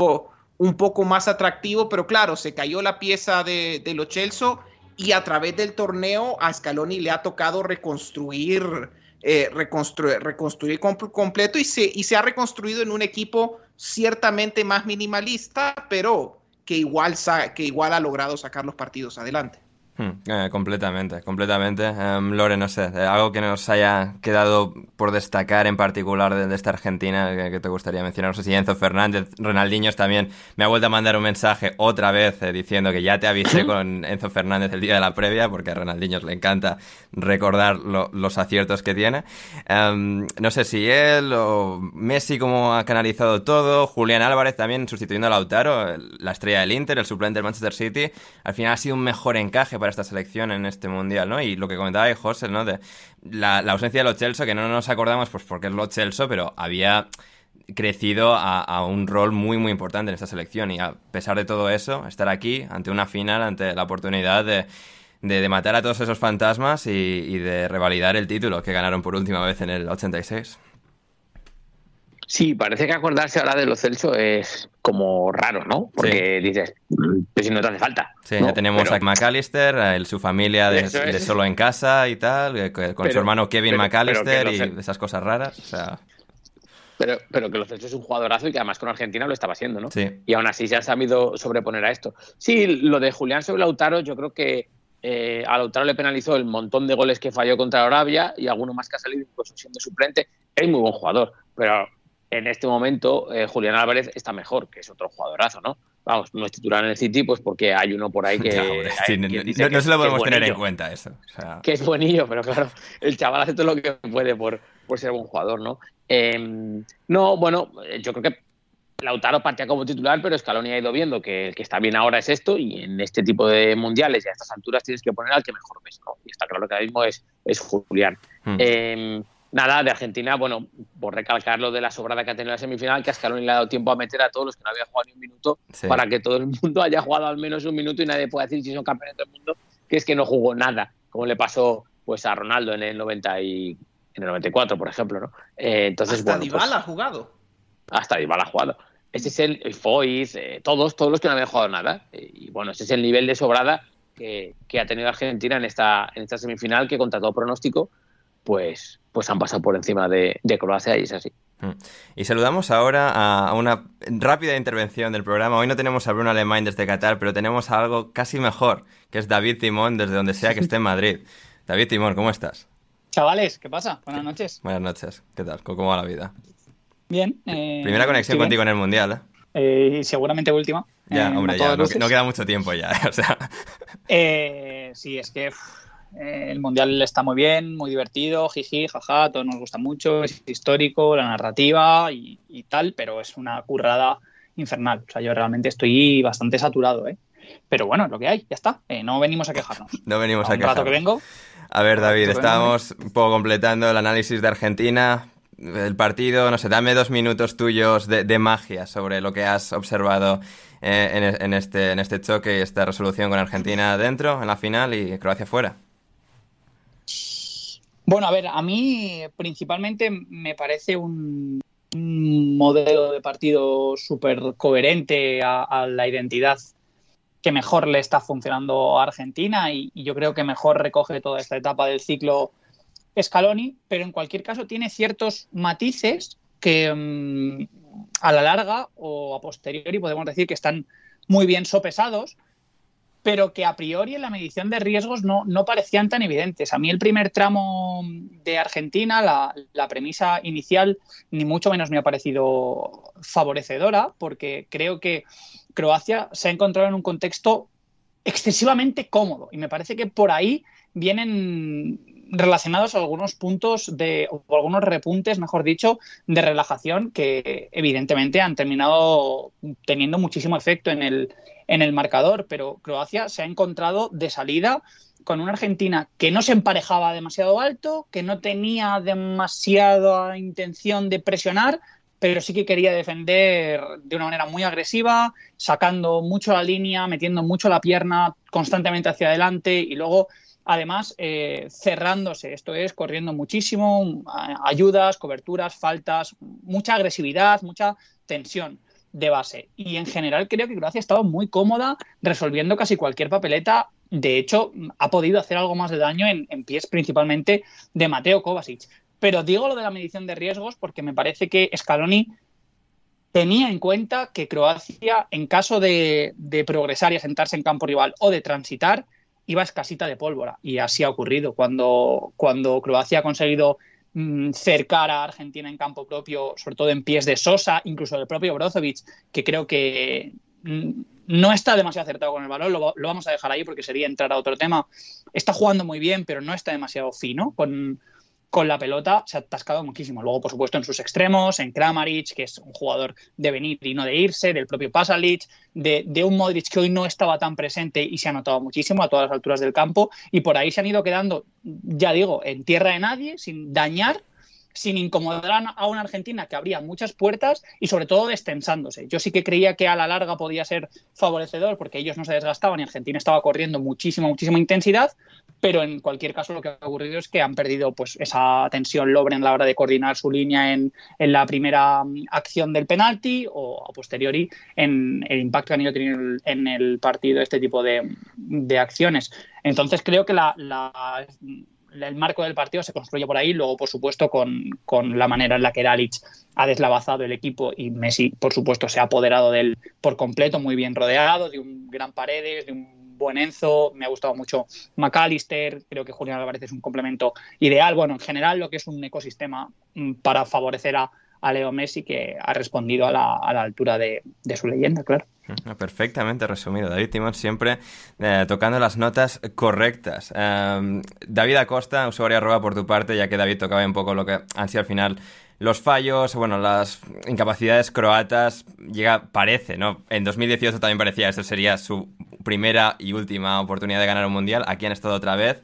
un poco más atractivo, pero claro, se cayó la pieza de, de los Chelsea y a través del torneo a Scaloni le ha tocado reconstruir, eh, reconstruir, reconstruir completo y se, y se ha reconstruido en un equipo ciertamente más minimalista, pero que igual, que igual ha logrado sacar los partidos adelante. Hmm, eh, completamente, completamente. Um, Lore, no sé, eh, algo que nos haya quedado por destacar en particular de, esta Argentina que, te gustaría mencionar. No sé si Enzo Fernández, Ronaldinho también me ha vuelto a mandar un mensaje otra vez eh, diciendo que ya te avisé con Enzo Fernández el día de la previa, porque a Ronaldinho le encanta recordar los aciertos que tiene. Em, no sé si él o Messi como ha canalizado todo, Julián Álvarez también sustituyendo a Lautaro, la estrella del Inter, el suplente del Manchester City, al final ha sido un mejor encaje para esta selección en este mundial, ¿no? Y lo que comentaba José, ¿no? De la, ausencia de los Chelsea, que no nos acordamos, pues porque es los Chelsea, pero había crecido a, un rol muy muy importante en esta selección y a pesar de todo eso, estar aquí ante una final, ante la oportunidad de, de, matar a todos esos fantasmas y, de revalidar el título que ganaron por última vez en el 86. Sí, parece que acordarse ahora de los Celso es como raro, ¿no? Porque dices, pues si no te hace falta. Sí, ya tenemos a McAllister, su familia de, solo en casa y tal, con su hermano Kevin McAllister y esas cosas raras. O sea... Pero, pero que los Celso es un jugadorazo y que además con Argentina lo estaba haciendo, ¿no? Sí. Y aún así se ha sabido sobreponer a esto. Sí, lo de Julián sobre Lautaro, yo creo que eh, a Lautaro le penalizó el montón de goles que falló contra Arabia y alguno más que ha salido incluso siendo suplente. Es muy buen jugador, pero en este momento eh, Julián Álvarez está mejor, que es otro jugadorazo, ¿no? Vamos, no es titular en el City, pues porque hay uno por ahí que. no, se lo podemos tener en cuenta eso. Que es buenillo, pero claro, el chaval hace todo lo que puede por, por ser buen jugador, ¿no? Em, no, bueno, yo creo que Lautaro partía como titular, pero Scaloni ha ido viendo que el que está bien ahora es esto, y en este tipo de mundiales y a estas alturas tienes que poner al que mejor ves, ¿no? Y está claro que ahora mismo es, es Julián. Hmm. Em, Nada, de Argentina, bueno, por recalcar lo de la sobrada que ha tenido la semifinal, que a Scaloni le ha dado tiempo a meter a todos los que no habían jugado ni un minuto, para que todo el mundo haya jugado al menos un minuto y nadie pueda decir si son campeones del mundo, que es que no jugó nada, como le pasó pues a Ronaldo en el 90 y en el 94, por ejemplo, ¿no? Eh, entonces, hasta bueno, pues ha jugado. Hasta Dybala ha jugado. Ese es el, el Foyz, eh, todos, todos los que no habían jugado nada. Eh, y bueno, ese es el nivel de sobrada que, que, ha tenido Argentina en esta, en esta semifinal, que contra todo pronóstico, pues, pues han pasado por encima de, Croacia y es así. Mm. Y saludamos ahora a una rápida intervención del programa. Hoy no tenemos a Bruno Alemán desde Qatar, pero tenemos algo casi mejor, que es David Timón desde donde sea que esté en Madrid. David Timón, ¿cómo estás? Chavales, ¿qué pasa? Buenas noches. Buenas noches. ¿Qué tal? ¿Cómo va la vida? Bien. Eh, Primera conexión contigo en el Mundial, ¿eh? eh seguramente última. Ya, eh, hombre, ya. No, queda mucho tiempo ya, o sea... sí, es que Eh, el Mundial está muy bien, muy divertido, jiji, jaja, todo nos gusta mucho, es histórico, la narrativa y, y tal, pero es una currada infernal. O sea, yo realmente estoy bastante saturado, ¿eh? Pero bueno, es lo que hay, ya está. Eh, no venimos a quejarnos. No venimos a, a un rato quejarnos. que vengo. A ver, David, estábamos un poco completando el análisis de Argentina. El partido, no sé, dame dos minutos tuyos de, de magia sobre lo que has observado eh, en, en este, en este choque y esta resolución con Argentina dentro, en la final y Croacia fuera. Bueno, a ver, a mí principalmente me parece un, modelo de partido súper coherente a, la identidad que mejor le está funcionando a Argentina y, yo creo que mejor recoge toda esta etapa del ciclo Scaloni, pero en cualquier caso tiene ciertos matices que mmm, a la larga o a posteriori podemos decir que están muy bien sopesados, pero que a priori en la medición de riesgos no, no parecían tan evidentes. A mí el primer tramo de Argentina, la, la, premisa inicial, ni mucho menos me ha parecido favorecedora, porque creo que Croacia se ha encontrado en un contexto excesivamente cómodo y me parece que por ahí vienen relacionados a algunos puntos de, o algunos repuntes, mejor dicho, de relajación que evidentemente han terminado teniendo muchísimo efecto en el, en el marcador, pero Croacia se ha encontrado de salida con una Argentina que no se emparejaba demasiado alto, que no tenía demasiada intención de presionar, pero sí que quería defender de una manera muy agresiva, sacando mucho la línea, metiendo mucho la pierna constantemente hacia adelante y luego además eh, cerrándose, esto es, corriendo muchísimo, ayudas, coberturas, faltas, mucha agresividad, mucha tensión de base. Y en general creo que Croacia ha estado muy cómoda resolviendo casi cualquier papeleta. De hecho, ha podido hacer algo más de daño en, pies principalmente de Mateo Kovacic. Pero digo lo de la medición de riesgos porque me parece que Scaloni tenía en cuenta que Croacia, en caso de, de progresar y asentarse en campo rival o de transitar, iba escasita de pólvora. Y así ha ocurrido. Cuando, cuando Croacia ha conseguido mmm, cercar a Argentina en campo propio, sobre todo en pies de Sosa, incluso del propio Brozovic, que creo que mmm, no está demasiado acertado con el balón, lo, lo, vamos a dejar ahí porque sería entrar a otro tema. Está jugando muy bien, pero no está demasiado fino con, con la pelota se ha atascado muchísimo. Luego, por supuesto, en sus extremos, en Kramaric, que es un jugador de venir y no de irse, del propio Pasalic, de, de, un Modric que hoy no estaba tan presente y se ha notado muchísimo a todas las alturas del campo. Y por ahí se han ido quedando, ya digo, en tierra de nadie, sin dañar, sin incomodar a una Argentina que abría muchas puertas y sobre todo destensándose. Yo sí que creía que a la larga podía ser favorecedor porque ellos no se desgastaban y Argentina estaba corriendo muchísima, muchísima intensidad, pero en cualquier caso lo que ha ocurrido es que han perdido pues esa tensión Lobren a la hora de coordinar su línea en, en la primera acción del penalti o a posteriori en el impacto que han ido teniendo en el partido este tipo de, de acciones. Entonces creo que la, la el marco del partido se construye por ahí, luego por supuesto con, con la manera en la que Dalic ha deslavazado el equipo y Messi por supuesto se ha apoderado de él por completo, muy bien rodeado, de un gran Paredes, de un buen Enzo, me ha gustado mucho McAllister, creo que Julián Álvarez es un complemento ideal, bueno, en general lo que es un ecosistema para favorecer a, a Leo Messi que ha respondido a la, a la altura de, de, su leyenda, claro. Perfectamente resumido, David Timón siempre eh, tocando las notas correctas. Eh, David Acosta, usuario arroba por tu parte, ya que David tocaba un poco lo que han sido al final los fallos, bueno, las incapacidades croatas, llega, parece, ¿no? En 2018 también parecía esto sería su primera y última oportunidad de ganar un mundial, aquí han estado otra vez.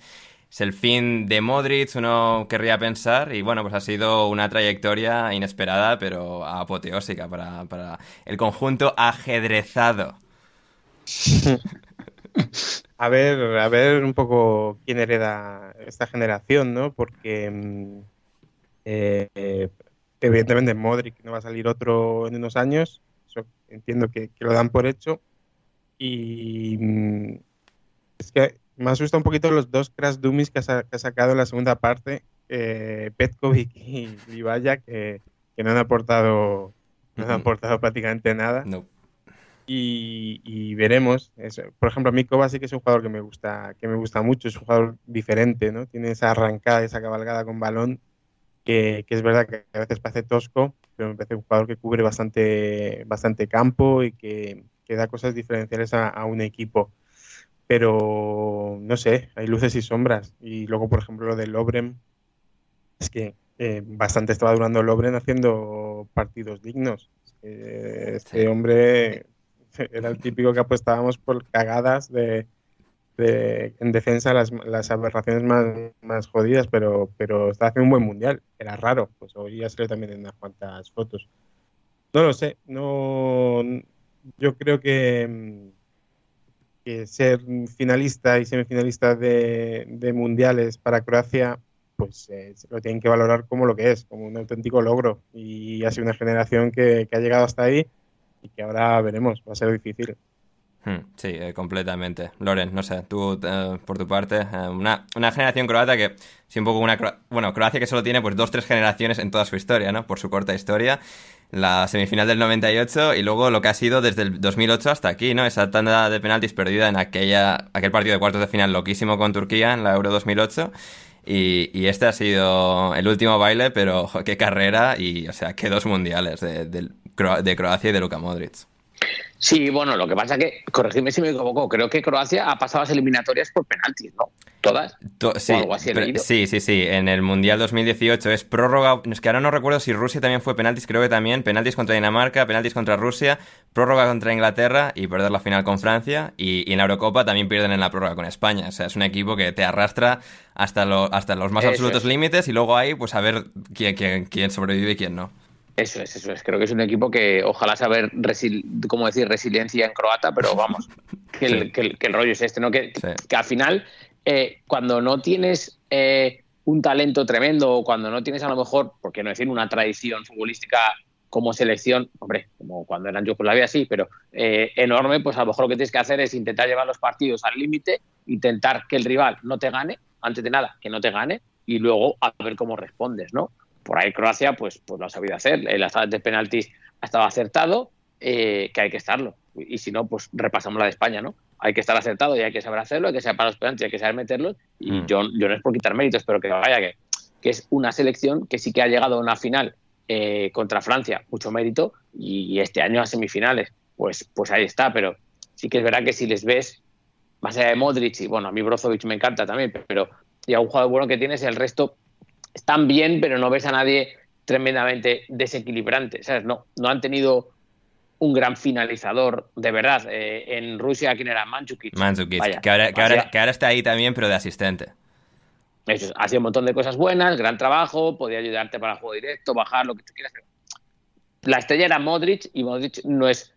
Es el fin de Modric, uno querría pensar, y bueno, pues ha sido una trayectoria inesperada, pero apoteósica para, para el conjunto ajedrezado. a ver, a ver un poco quién hereda esta generación, ¿no? Porque eh, evidentemente Modric no va a salir otro en unos años, entiendo que lo dan por hecho, y mm, es que me asusta un poquito los dos crash dummies que ha, que ha sacado en la segunda parte, eh, Petkovic y Livaya, que, que, no han aportado no han aportado prácticamente nada. No. Y, y, veremos. Eso. Por ejemplo, a mí Kovacic es un jugador que me gusta, que me gusta mucho, es un jugador diferente, ¿no? Tiene esa arrancada, esa cabalgada con balón, que, que es verdad que a veces parece tosco, pero me parece un jugador que cubre bastante, bastante campo y que, que da cosas diferenciales a, a un equipo pero no sé, hay luces y sombras. Y luego, por ejemplo, lo de Lobren, es que eh, bastante estaba durando Lobren haciendo partidos dignos. Eh, este hombre era el típico que apostábamos por cagadas de, de- en defensa, las, las aberraciones más, más jodidas, pero, pero está haciendo un buen mundial. Era raro, pues hoy ya salió también en unas cuantas fotos. No lo sé, no. Yo creo que, mm, que ser finalista y semifinalista de, mundiales para Croacia, pues eh, lo tienen que valorar como lo que es, como un auténtico logro. Y ha sido una generación que ha llegado hasta ahí y que ahora veremos, va a ser difícil. Hmm, Sí, eh, completamente. Loren, no sé, tú eh, por tu parte, eh, una, una generación croata que, sí, un poco una. Bueno, Croacia que solo tiene pues dos, tres generaciones en toda su historia, ¿no? Por su corta historia. La semifinal del 98 y luego lo que ha sido desde el 2008 hasta aquí, ¿no? Esa tanda de penaltis perdida en aquella, aquel partido de cuartos de final loquísimo con Turquía en la Euro 2008. Y, y este ha sido el último baile, pero qué carrera y, o sea, qué dos mundiales de, Cro- de Croacia y de Luka Modric. Sí, bueno, lo que pasa que, corregidme si me equivoco, creo que Croacia ha pasado las eliminatorias por penaltis, ¿no? Todas. To- sí, O algo así he pero- leído. sí, sí, sí. En el Mundial 2018 es prórroga. Es que ahora no recuerdo si Rusia también fue penaltis, creo que también. Penaltis contra Dinamarca, penaltis contra Rusia, prórroga contra Inglaterra y perder la final con Francia. Y, y en la Eurocopa también pierden en la prórroga con España. O sea, es un equipo que te arrastra hasta, lo- hasta los más Eso absolutos es. límites y luego ahí, pues a ver quién, quién, quién sobrevive y quién no. Eso es, eso es. Creo que es un equipo que ojalá saber, resil ¿cómo decir? Resiliencia en croata, pero vamos, que el, Sí. que el- que el rollo es este, ¿no? Que, Sí. que al final, eh, cuando no tienes eh, un talento tremendo o cuando no tienes a lo mejor, por qué no decir, una tradición futbolística como selección, hombre, como cuando eran Yugoslavia sí, pero eh, enorme, pues a lo mejor lo que tienes que hacer es intentar llevar los partidos al límite, intentar que el rival no te gane, antes de nada, que no te gane, y luego a ver cómo respondes, ¿no? Por ahí Croacia, pues, pues lo ha sabido hacer. En las salas de penaltis ha estado acertado, eh, que hay que estarlo. Y si no, pues repasamos la de España, ¿no? Hay que estar acertado y hay que saber hacerlo, hay que saber para los penaltis, hay que saber meterlos. Y Mm. yo, yo no es por quitar méritos, pero que vaya, que, que es una selección que sí que ha llegado a una final eh, contra Francia, mucho mérito, y este año a semifinales. Pues, pues ahí está, pero sí que es verdad que si les ves, más allá de Modric, y bueno, a mí Brozovic me encanta también, pero y a un jugador bueno que tienes, el resto están bien, pero no ves a nadie tremendamente desequilibrante. ¿sabes? No, no han tenido un gran finalizador de verdad. Eh, en Rusia, ¿quién era? Mandzukic. Mandzukic, Vaya, que, ahora, que, ahora, hacía- que ahora está ahí también, pero de asistente. eso es, hacía un montón de cosas buenas, gran trabajo, podía ayudarte para el juego directo, bajar lo que tú quieras. La estrella era Modric y Modric no es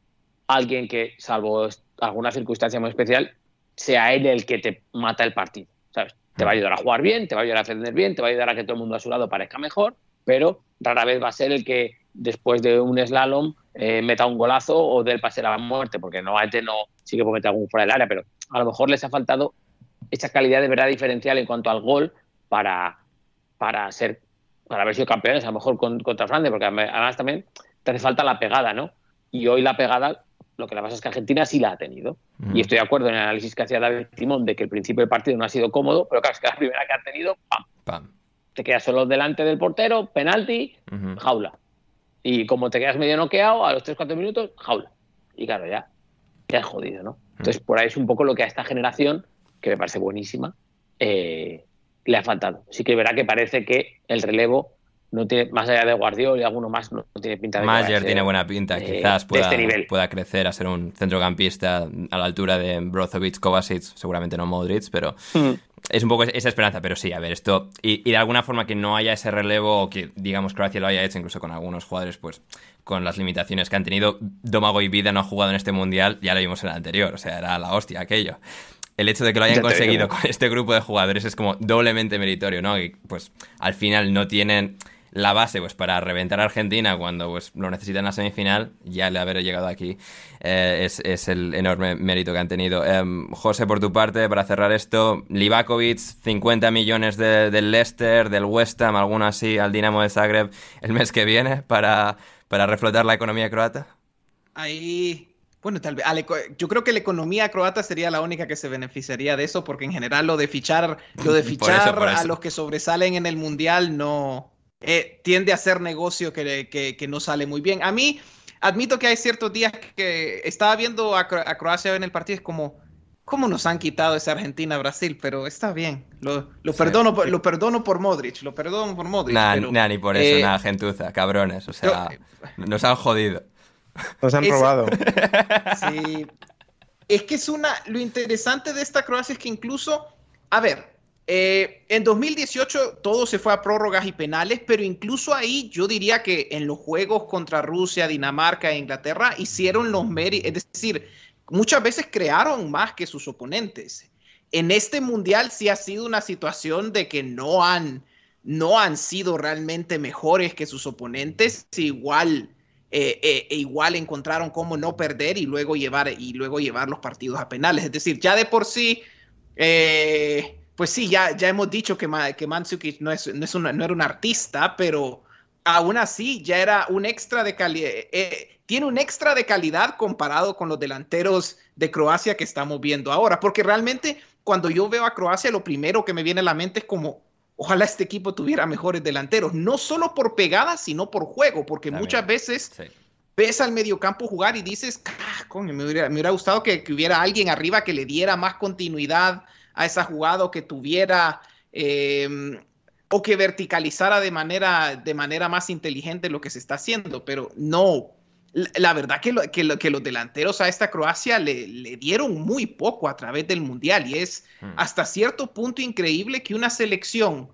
alguien que, salvo alguna circunstancia muy especial, sea él el que te mata el partido. ¿sabes? Te va a ayudar a jugar bien, te va a ayudar a defender bien, te va a ayudar a que todo el mundo a su lado parezca mejor, pero rara vez va a ser el que después de un slalom eh, meta un golazo o del pase a la muerte, porque normalmente no, sí que puede meter algún fuera del área, pero a lo mejor les ha faltado esa calidad de verdad diferencial en cuanto al gol para, para ser para haber sido campeones, a lo mejor con- contra Francia, porque además también te hace falta la pegada, ¿no? Y hoy la pegada, lo que le pasa es que Argentina sí la ha tenido. Mm. Y estoy de acuerdo en el análisis que hacía David Timón de que el principio del partido no ha sido cómodo, pero claro, es que la primera que ha tenido, ¡pam! Pam. Te quedas solo delante del portero, penalti, jaula. Y como te quedas medio noqueado, a los 3-4 minutos, jaula. Y claro, ya, ya es jodido, ¿no? Entonces, por ahí es un poco lo que a esta generación, que me parece buenísima, eh, le ha faltado. Sí que verá que parece que el relevo no tiene, más allá de Guardiola y alguno más, no, no tiene pinta de Mayer tiene buena pinta, eh, quizás de pueda, este nivel. pueda crecer a ser un centrocampista a la altura de Brozovic, Kovacic, seguramente no Modric, pero Mm. es un poco esa esperanza, pero sí, a ver, esto, y, y de alguna forma que no haya ese relevo, o que digamos Croacia lo haya hecho incluso con algunos jugadores, pues con las limitaciones que han tenido, Domagoj Vida no ha jugado en este mundial, ya lo vimos en el anterior, o sea, era la hostia aquello. El hecho de que lo hayan conseguido digo. con este grupo de jugadores es como doblemente meritorio, ¿no? Y pues al final no tienen la base pues para reventar a Argentina cuando pues lo necesitan en la semifinal, ya el haber llegado aquí eh, es, es el enorme mérito que han tenido. Em, José, por tu parte, para cerrar esto, Livakovic, 50 millones de- del Leicester, del West Ham, alguno así, al Dinamo de Zagreb el mes que viene para, para reflotar la economía croata. Ahí, bueno, tal vez, yo creo que la economía croata sería la única que se beneficiaría de eso, porque en general lo de fichar, lo de Por eso, fichar a los que sobresalen en el mundial no eh, tiende a ser negocio que, que- que no sale muy bien. A mí, admito que hay ciertos días que estaba viendo a, Cro- a Croacia en el partido, es como, cómo nos han quitado esa Argentina-Brasil, pero está bien. Lo, lo perdono, por, lo perdono por Modric, lo perdono por Modric. Nah, pero, nah, ni por eso, eh, nada, gentuza, cabrones. O sea, nos han jodido. Nos han Es- robado. Sí. Es que es una. Lo interesante de esta Croacia es que incluso. A ver. Eh, en 2018 todo se fue a prórrogas y penales, pero incluso ahí yo diría que en los juegos contra Rusia, Dinamarca e Inglaterra hicieron los méritos, es decir, muchas veces crearon más que sus oponentes. En este mundial sí ha sido una situación de que no han, no han sido realmente mejores que sus oponentes, igual eh, eh, e igual encontraron cómo no perder y luego llevar y luego llevar los partidos a penales. Es decir, ya de por sí, pues sí, ya, ya hemos dicho que, que Mandzukic no, es, no, es una- no era un artista, pero aún así ya era un extra de calidad. tiene un extra de calidad comparado con los delanteros de Croacia que estamos viendo ahora, porque realmente cuando yo veo a Croacia, lo primero que me viene a la mente es como, ojalá este equipo tuviera mejores delanteros, no solo por pegada, sino por juego, porque También. muchas veces Sí. ves al mediocampo jugar y dices, "Ah, coño, me hubiera, me hubiera gustado que, que hubiera alguien arriba que le diera más continuidad a esa jugada o que tuviera eh, o que verticalizara de manera, de manera más inteligente lo que se está haciendo, pero no. La, verdad que, lo- que, lo- que los delanteros a esta Croacia le, le dieron muy poco a través del Mundial y es Hmm. hasta cierto punto increíble que una selección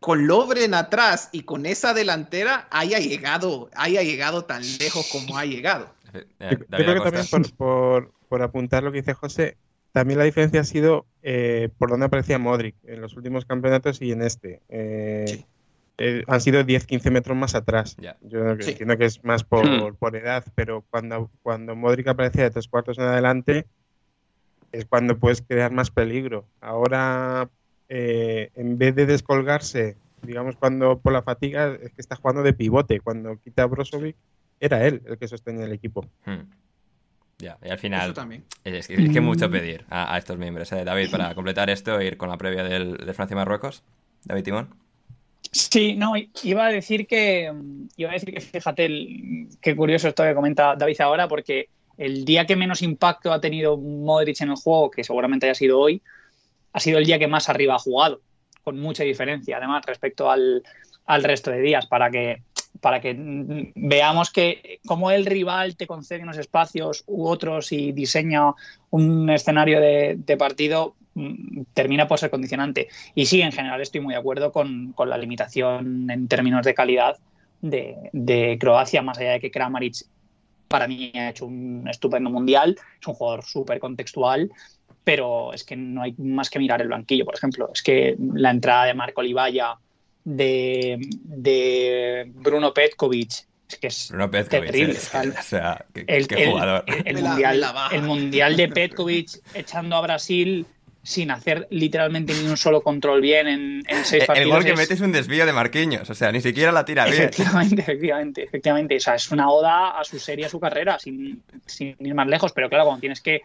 con Lovren atrás y con esa delantera haya llegado, haya llegado tan lejos como ha llegado. Eh, Yo, yo David creo que también por, por- por apuntar lo que dice José, también la diferencia ha sido eh, por dónde aparecía Modric en los últimos campeonatos y en este. Eh, Sí. eh, han sido 10-15 metros más atrás. Ya. Yo Sí. entiendo que es más por, Hmm. por edad, pero cuando, cuando Modric aparecía de tres cuartos en adelante es cuando puedes crear más peligro. Ahora, eh, en vez de descolgarse, digamos, cuando por la fatiga, es que está jugando de pivote. Cuando quita a Brozovic, era él el que sostenía el equipo. Hmm. Ya, y al Eso final también. es que, es que mucho pedir a, a estos miembros. ¿eh? David, para completar esto, ir con la previa del, de Francia y Marruecos. David Timón. Sí, no, iba a decir que, iba a decir que fíjate el- qué curioso esto que comenta David ahora, porque el día que menos impacto ha tenido Modric en el juego, que seguramente haya sido hoy, ha sido el día que más arriba ha jugado, con mucha diferencia, además, respecto al, al resto de días, para que, para que veamos que como el rival te concede unos espacios u otros y diseña un escenario de, partido, mm, termina por ser condicionante. Y sí, en general estoy muy de acuerdo con, con la limitación en términos de calidad de, de Croacia, más allá de que Kramaric para mí ha hecho un estupendo mundial, es un jugador súper contextual, pero es que no hay más que mirar el banquillo, por ejemplo. Es que la entrada de Marco Olivaya, de, de Bruno Petkovic, es que es Bruno Petkovic. terrible. O sea, O sea, qué, el, qué el- jugador. el- el mundial, el mundial de Petkovic echando a Brasil sin hacer literalmente ni un solo control bien en, en seis el partidos. gol que es- mete es un desvío de Marquinhos. O sea, ni siquiera la tira bien. Efectivamente, efectivamente, efectivamente. O sea, es una oda a su serie, a su carrera, sin, sin ir más lejos. Pero claro, cuando tienes que,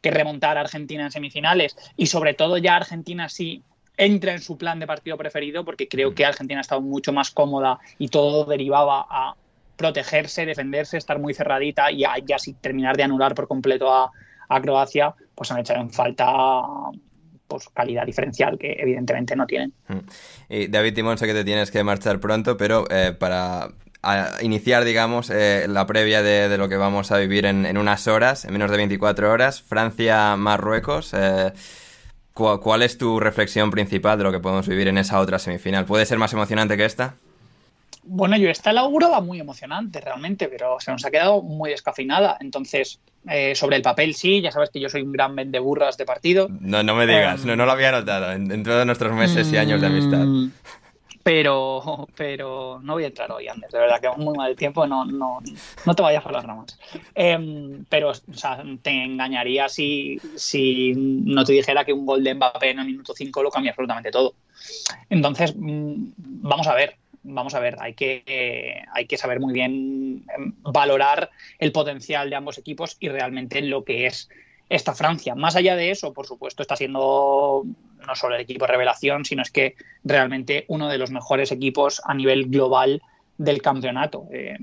que remontar a Argentina en semifinales y sobre todo ya Argentina sí entra en su plan de partido preferido, porque creo que Argentina ha estado mucho más cómoda y todo derivaba a protegerse, defenderse, estar muy cerradita y ya sí terminar de anular por completo a, a Croacia, pues han echado en falta pues, calidad diferencial que evidentemente no tienen. Y David Timón, sé que te tienes que marchar pronto, pero eh, para a- iniciar, digamos, eh, la previa de, de lo que vamos a vivir en, en unas horas, en menos de 24 horas, Francia-Marruecos. eh, ¿cu- ¿Cuál es tu reflexión principal de lo que podemos vivir en esa otra semifinal? ¿Puede ser más emocionante que esta? Bueno, yo esta la auguraba muy emocionante realmente, pero se nos ha quedado muy descafeinada. Entonces, eh, sobre el papel sí, ya sabes que yo soy un gran vendeburras de partido. No, no me digas, Em, no, no lo había notado en, en todos nuestros meses y años de amistad. Pero, pero no voy a entrar hoy, Andrés. De verdad que va muy mal tiempo, no, no, no te vayas por las ramas. Em, pero, o sea, te engañaría si, si no te dijera que un gol de Mbappé en el minuto 5 lo cambia absolutamente todo. Entonces, mm, vamos a ver, vamos a ver. Hay que, eh, hay que saber muy bien em, valorar el potencial de ambos equipos y realmente lo que es esta Francia. Más allá de eso, por supuesto, está siendo no solo el equipo revelación, sino es que realmente uno de los mejores equipos a nivel global del campeonato. Eh,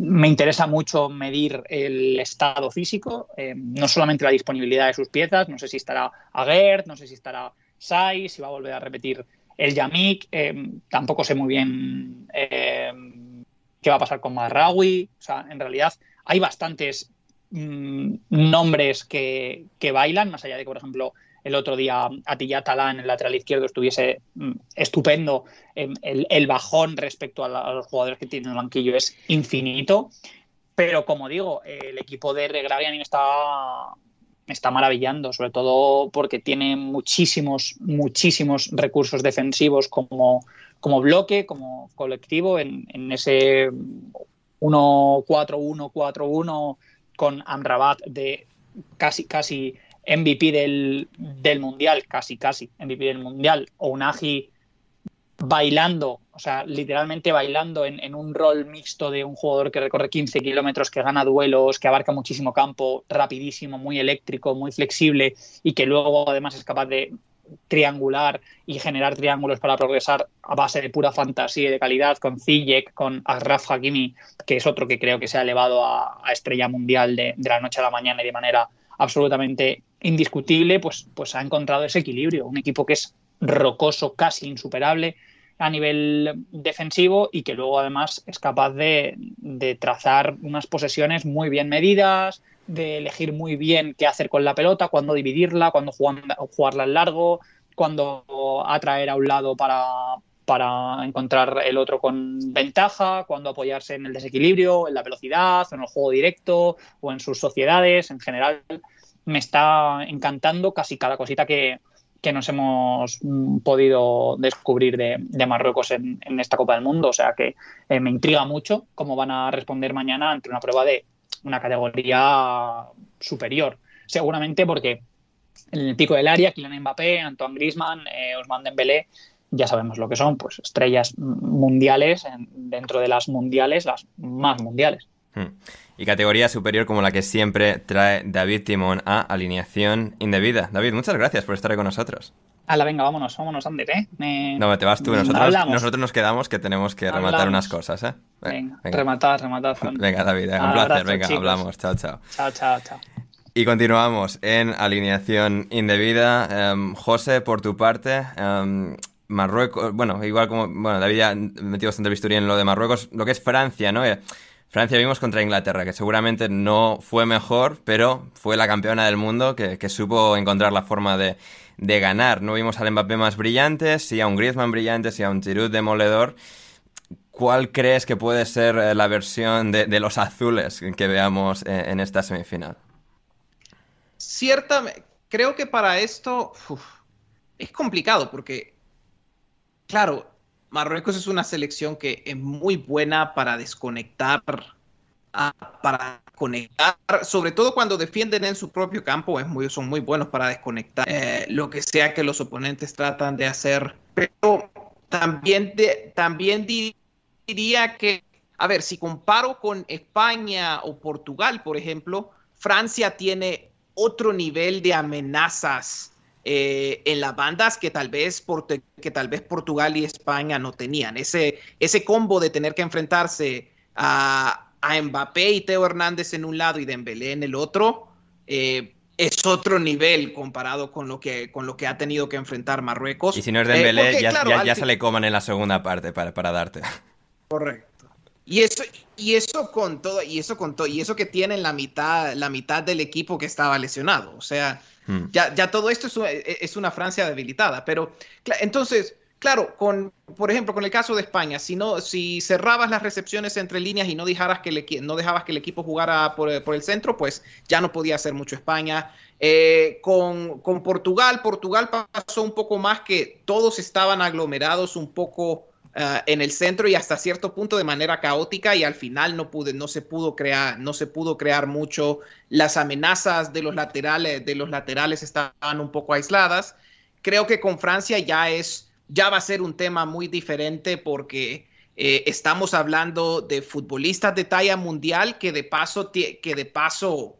me interesa mucho medir el estado físico, eh, no solamente la disponibilidad de sus piezas, no sé si estará Aguert, no sé si estará Sai, si va a volver a repetir el Yamik, eh, tampoco sé muy bien qué va a pasar con Marraui, o sea, en realidad hay bastantes mm, nombres que, que, bailan, más allá de que, por ejemplo, el otro día Atilla Talá en el lateral izquierdo estuviese mm, estupendo. Em, el, el, bajón respecto a, la, a, los jugadores que tienen el banquillo es infinito. Pero como digo, el equipo de Regravian está, está maravillando, sobre todo porque tiene muchísimos, muchísimos recursos defensivos como, como bloque, como colectivo en, en ese 1-4-1-4-1 con Amrabat de casi, casi MVP del, del, Mundial, casi, casi MVP del Mundial, o un Agi bailando, o sea, literalmente bailando en, en, un rol mixto de un jugador que recorre 15 kilómetros, que gana duelos, que abarca muchísimo campo, rapidísimo, muy eléctrico, muy flexible y que luego además es capaz de triangular y generar triángulos para progresar a base de pura fantasía y de calidad con Ziyech, con Ashraf Hakimi, que es otro que creo que se ha elevado a, a estrella mundial de, de la noche a la mañana y de manera absolutamente indiscutible, pues, pues ha encontrado ese equilibrio. Un equipo que es rocoso, casi insuperable a nivel defensivo y que luego además es capaz de, de, trazar unas posesiones muy bien medidas, de elegir muy bien qué hacer con la pelota, cuándo dividirla, cuándo jugarla en largo, cuándo atraer a un lado para, para encontrar el otro con ventaja, cuándo apoyarse en el desequilibrio, en la velocidad, en el juego directo o en sus sociedades en general me está encantando casi cada cosita que, que nos hemos mm, podido descubrir de, de Marruecos en, en, esta Copa del Mundo. O sea que eh, me intriga mucho cómo van a responder mañana ante una prueba de una categoría superior. Seguramente porque en el pico del área, Kylian Mbappé, Antoine Griezmann, eh, Ousmane Dembélé, ya sabemos lo que son, pues estrellas mundiales en, dentro de las mundiales, las más mundiales. Hmm y categoría superior como la que siempre trae David Timón a alineación indebida. David, muchas gracias por estar con nosotros. Hala, venga, vámonos, vámonos, Ander, ¿eh? Me... No, te vas tú. Nosotros, nosotros nos quedamos que tenemos que hablamos. rematar unas cosas, ¿eh? Venga, venga. rematar, rematar. Venga, David, un placer. Venga, chicos. hablamos. Chao, chao. Chao, chao, chao. Y continuamos en alineación indebida. Um, José, por tu parte, um, Marruecos, bueno, igual como, bueno, David ya metió bastante bisturí en lo de Marruecos, lo que es Francia, ¿no? Eh, Francia vimos contra Inglaterra, que seguramente no fue mejor, pero fue la campeona del mundo que, que supo encontrar la forma de, de, ganar. No vimos al Mbappé más brillante, sí a un Griezmann brillante, sí a un Giroud demoledor. ¿Cuál crees que puede ser eh, la versión de, los azules que veamos en, en esta semifinal? Ciertamente, creo que para esto es complicado porque, claro, Marruecos es una selección que es muy buena para desconectar, para conectar, sobre todo cuando defienden en su propio campo, es muy, son muy buenos para desconectar eh, lo que sea que los oponentes tratan de hacer. Pero también, de, también diría que, a ver, si comparo con España o Portugal, por ejemplo, Francia tiene otro nivel de amenazas eh, en las bandas que tal, vez que tal vez Portugal y España no tenían. Ese, ese combo de tener que enfrentarse a, a Mbappé y Teo Hernández en un lado y Dembélé en el otro, eh, es otro nivel comparado con lo, que, con lo que ha tenido que enfrentar Marruecos. Y si no es Dembélé, eh, porque, ya, claro, ya, ya se le coman en la segunda parte para, para darte. Correcto. Y eso, y eso con todo, y eso con todo, y eso que tienen la mitad, la mitad del equipo que estaba lesionado. O sea, mm. ya, ya, todo esto es es una, Francia debilitada. Pero entonces, claro, con, por ejemplo, con el caso de España, si no, si cerrabas las recepciones entre líneas y no dejaras que el, no dejabas que el equipo jugara por, el centro, pues ya no podía hacer mucho España. Eh, con, con Portugal, Portugal pasó un poco más que todos estaban aglomerados un poco Uh, en el centro y hasta cierto punto de manera caótica y al final no pude, no se pudo crear, no se pudo crear mucho. Las amenazas de los laterales, de los laterales estaban un poco aisladas. Creo que con Francia ya es, ya va a ser un tema muy diferente porque eh, estamos hablando de futbolistas de talla mundial que de paso, que de paso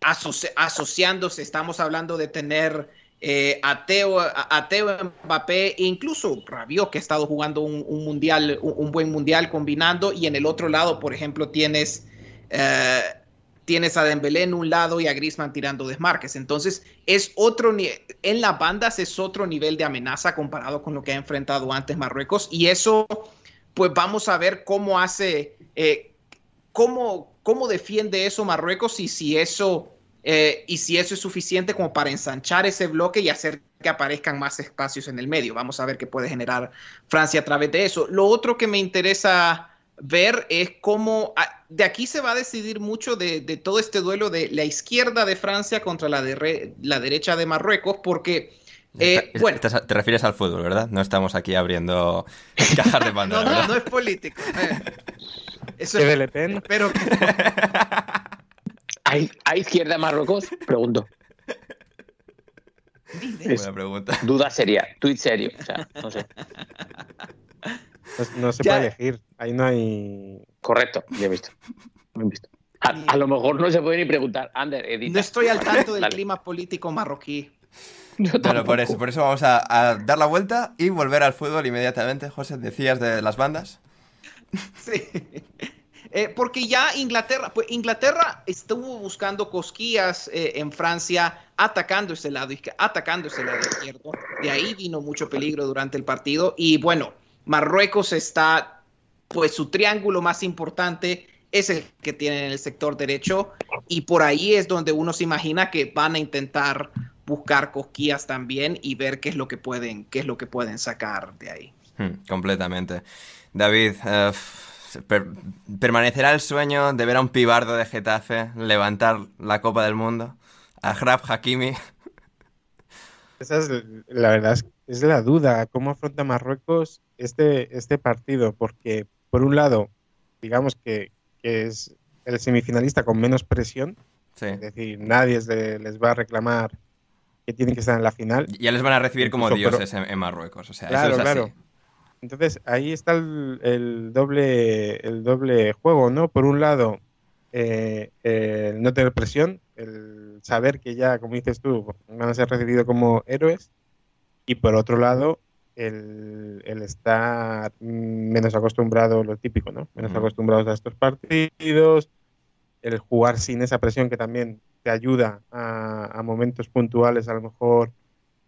asoci asociándose, estamos hablando de tener eh, a, Teo, a, Teo Mbappé, incluso Rabiot, que ha estado jugando un, mundial, un, buen mundial combinando, y en el otro lado, por ejemplo, tienes, eh, tienes a Dembélé en un lado y a Griezmann tirando desmarques. Entonces, es otro en las bandas es otro nivel de amenaza comparado con lo que ha enfrentado antes Marruecos, y eso, pues vamos a ver cómo hace, eh, cómo, cómo defiende eso Marruecos y si eso eh, y si eso es suficiente como para ensanchar ese bloque y hacer que aparezcan más espacios en el medio. Vamos a ver qué puede generar Francia a través de eso. Lo otro que me interesa ver es cómo ah, de aquí se va a decidir mucho de, todo este duelo de la izquierda de Francia contra la, de la derecha de Marruecos, porque... Eh, bueno, te refieres al fútbol, ¿verdad? No estamos aquí abriendo cajas de Pandora. no, no, no, es político. Eh, eso es, Le Pen? Espero que... ¿Hay, izquierda en Marruecos? Pregunto. Buena pregunta. Duda seria, tweet serio. O sea, no sé. No, se puede elegir. Ahí no hay. Correcto, ya he visto. visto. A, lo mejor no se puede ni preguntar. Ander, edita. No estoy al tanto del clima político marroquí. Pero por eso, por eso vamos a, dar la vuelta y volver al fútbol inmediatamente. José, decías de las bandas. Sí. Eh, porque ya Inglaterra, pues Inglaterra estuvo buscando cosquillas eh, en Francia, atacando ese lado, atacando ese lado izquierdo. De ahí vino mucho peligro durante el partido. Y bueno, Marruecos está, pues su triángulo más importante es el que tiene en el sector derecho. Y por ahí es donde uno se imagina que van a intentar buscar cosquillas también y ver qué es lo que pueden, qué es lo que pueden sacar de ahí. Hmm, completamente. David, uh ¿Permanecerá el sueño de ver a un pibardo de Getafe levantar la Copa del Mundo? A Hrab Hakimi. Esa es la verdad, es, la duda. ¿Cómo afronta Marruecos este, este partido? Porque, por un lado, digamos que, es el semifinalista con menos presión. Es decir, nadie les va a reclamar que tienen que estar en la final. Ya les van a recibir como dioses en, Marruecos. O sea, eso es así. Entonces ahí está el, doble, el doble juego, ¿no? Por un lado, eh, el no tener presión, el saber que ya, como dices tú, van a ser recibidos como héroes, y por otro lado, el, estar menos acostumbrado, lo típico, ¿no? Menos acostumbrados a estos partidos, el jugar sin esa presión que también te ayuda a, a momentos puntuales, a lo mejor,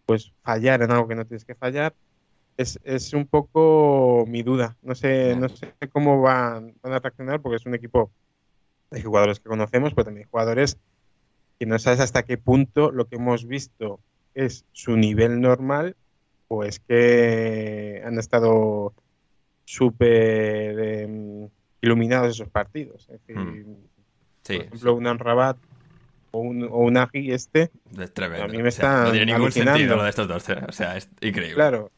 pues fallar en algo que no tienes que fallar es, un poco mi duda. No sé, no sé cómo van, a reaccionar porque es un equipo de jugadores que conocemos, pero también jugadores que no sabes hasta qué punto lo que hemos visto es su nivel normal o es que han estado súper em, iluminados esos partidos. Hmm. por ejemplo, un Rabat o un, o un Agi este. Es tremendo. A mí me está no tiene ningún sentido lo de estos dos. O sea, es increíble. Claro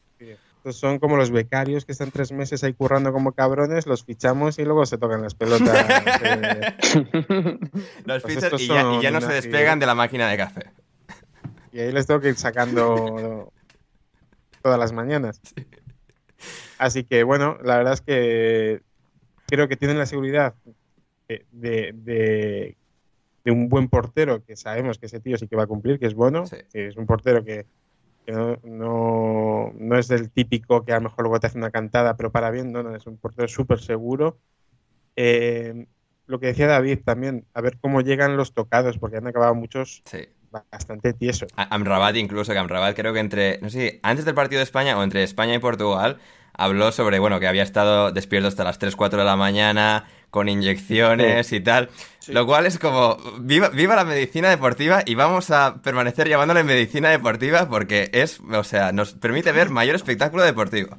son como los becarios que están tres meses ahí currando como cabrones, los fichamos y luego se tocan las pelotas. los pues fichas y ya, no se despegan de la máquina de café. Y ahí les tengo que ir sacando todas las mañanas. Así que bueno, la verdad es que creo que tienen la seguridad de, de, un buen portero que sabemos que ese tío sí que va a cumplir, que es bueno, que es un portero que que no, no, es del típico que a lo mejor luego te hace una cantada, pero para bien, no, es un portero súper seguro. Eh, lo que decía David también, a ver cómo llegan los tocados, porque han acabado muchos bastante tiesos. Amrabat incluso, que Amrabat creo que entre, no sé, antes del partido de España o entre España y Portugal, habló sobre, bueno, que había estado despierto hasta las 3, 4 de la mañana, con inyecciones y tal. Lo cual es como, viva, viva la medicina deportiva y vamos a permanecer llamándole medicina deportiva porque es, o sea, nos permite ver mayor espectáculo deportivo.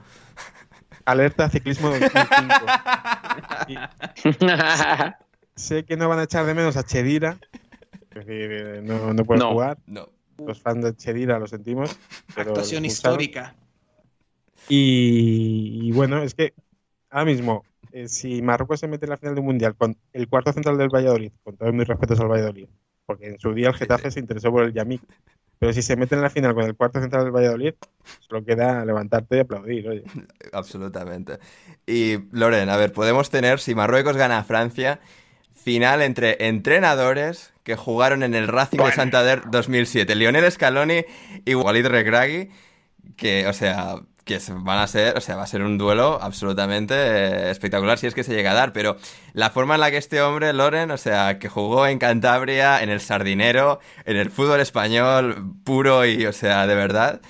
Alerta ciclismo 2005. sé que no van a echar de menos a Chedira. No, no puede jugar. No. Los fans de Chedira lo sentimos. Actuación histórica. y, bueno, es que ahora mismo eh, si Marruecos se mete en la final del Mundial con el cuarto central del Valladolid, con todos mis respetos al Valladolid, porque en su día el Getafe se interesó por el Yamik, pero si se mete en la final con el cuarto central del Valladolid, solo queda levantarte y aplaudir, oye. Absolutamente. Y Loren, a ver, podemos tener, si Marruecos gana a Francia, final entre entrenadores que jugaron en el Racing de Santander 2007. Lionel Scaloni y Walid Regragui, que, o sea, que van a ser, o sea, va a ser un duelo absolutamente eh, espectacular si es que se llega a dar, pero la forma en la que este hombre, Loren, o sea, que jugó en Cantabria, en el Sardinero, en el fútbol español puro y, o sea, de verdad,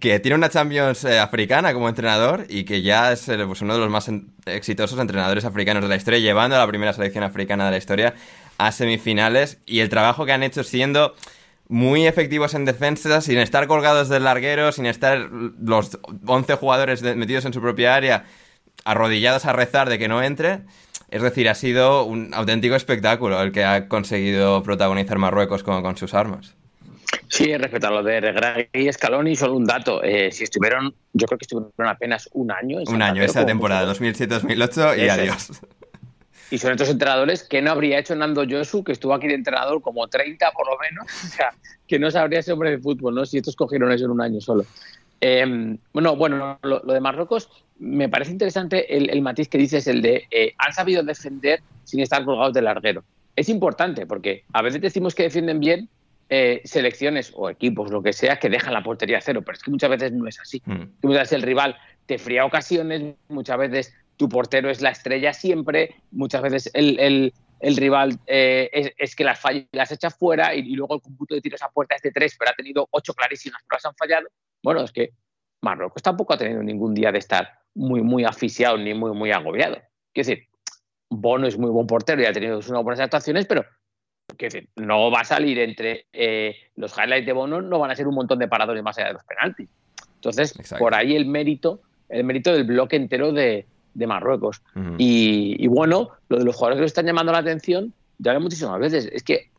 que tiene una Champions eh, africana como entrenador y que ya es pues, uno de los más exitosos entrenadores africanos de la historia, llevando a la primera selección africana de la historia a semifinales y el trabajo que han hecho siendo muy efectivos en defensa, sin estar colgados del larguero, sin estar los 11 jugadores metidos en su propia área, arrodillados a rezar de que no entre. Es decir, ha sido un auténtico espectáculo el que ha conseguido protagonizar Marruecos con sus armas. Sí, respecto a lo de Regragui y Scaloni, solo un dato. Eh, si estuvieron, yo creo que estuvieron apenas un año. un año, esa temporada, 2007-2008 y adiós. Y son estos entrenadores que no habría hecho Nando Josu, que estuvo aquí de entrenador como 30 por lo menos. O sea, que no sabría ese hombre de fútbol, ¿no? Si estos cogieron eso en un año solo. Em, bueno, bueno, lo, de Marruecos me parece interesante el, matiz que dices, el de eh, han sabido defender sin estar colgados del larguero. Es importante porque a veces decimos que defienden bien eh, selecciones o equipos, lo que sea, que dejan la portería a cero, pero es que muchas veces no es así. Mm. Muchas veces el rival te fría ocasiones, muchas veces tu portero es la estrella siempre, muchas veces el, rival eh, es, que las, las echa fuera y, luego el cómputo de tiros a puerta es de tres, pero ha tenido ocho clarísimas, pero las han fallado. Bueno, es que Marruecos tampoco ha tenido ningún día de estar muy, muy asfixiado ni muy, muy agobiado. Quiero decir, Bono es muy buen portero y ha tenido unas buenas actuaciones, pero decir, no va a salir entre eh, los highlights de Bono, no van a ser un montón de paradores más allá de los penaltis. Entonces, por ahí el mérito, el mérito del bloque entero de, de Marruecos. y, bueno, lo de los jugadores que lo están llamando la atención, ya lo muchísimas veces, es que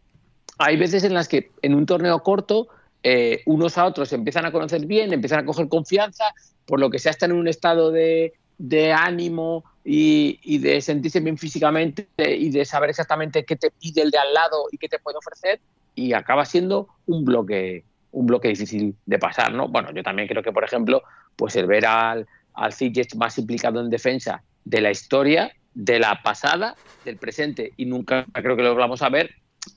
hay veces en las que en un torneo corto eh, unos a otros se empiezan a conocer bien, empiezan a coger confianza, por lo que sea están en un estado de, de ánimo y, y, de sentirse bien físicamente y de saber exactamente qué te pide el de al lado y qué te puede ofrecer y acaba siendo un bloque un bloque difícil de pasar, ¿no? Bueno, yo también creo que, por ejemplo, pues el ver al, al Ziyech más implicado en defensa de la historia, de la pasada, del presente y nunca creo que lo vamos a ver,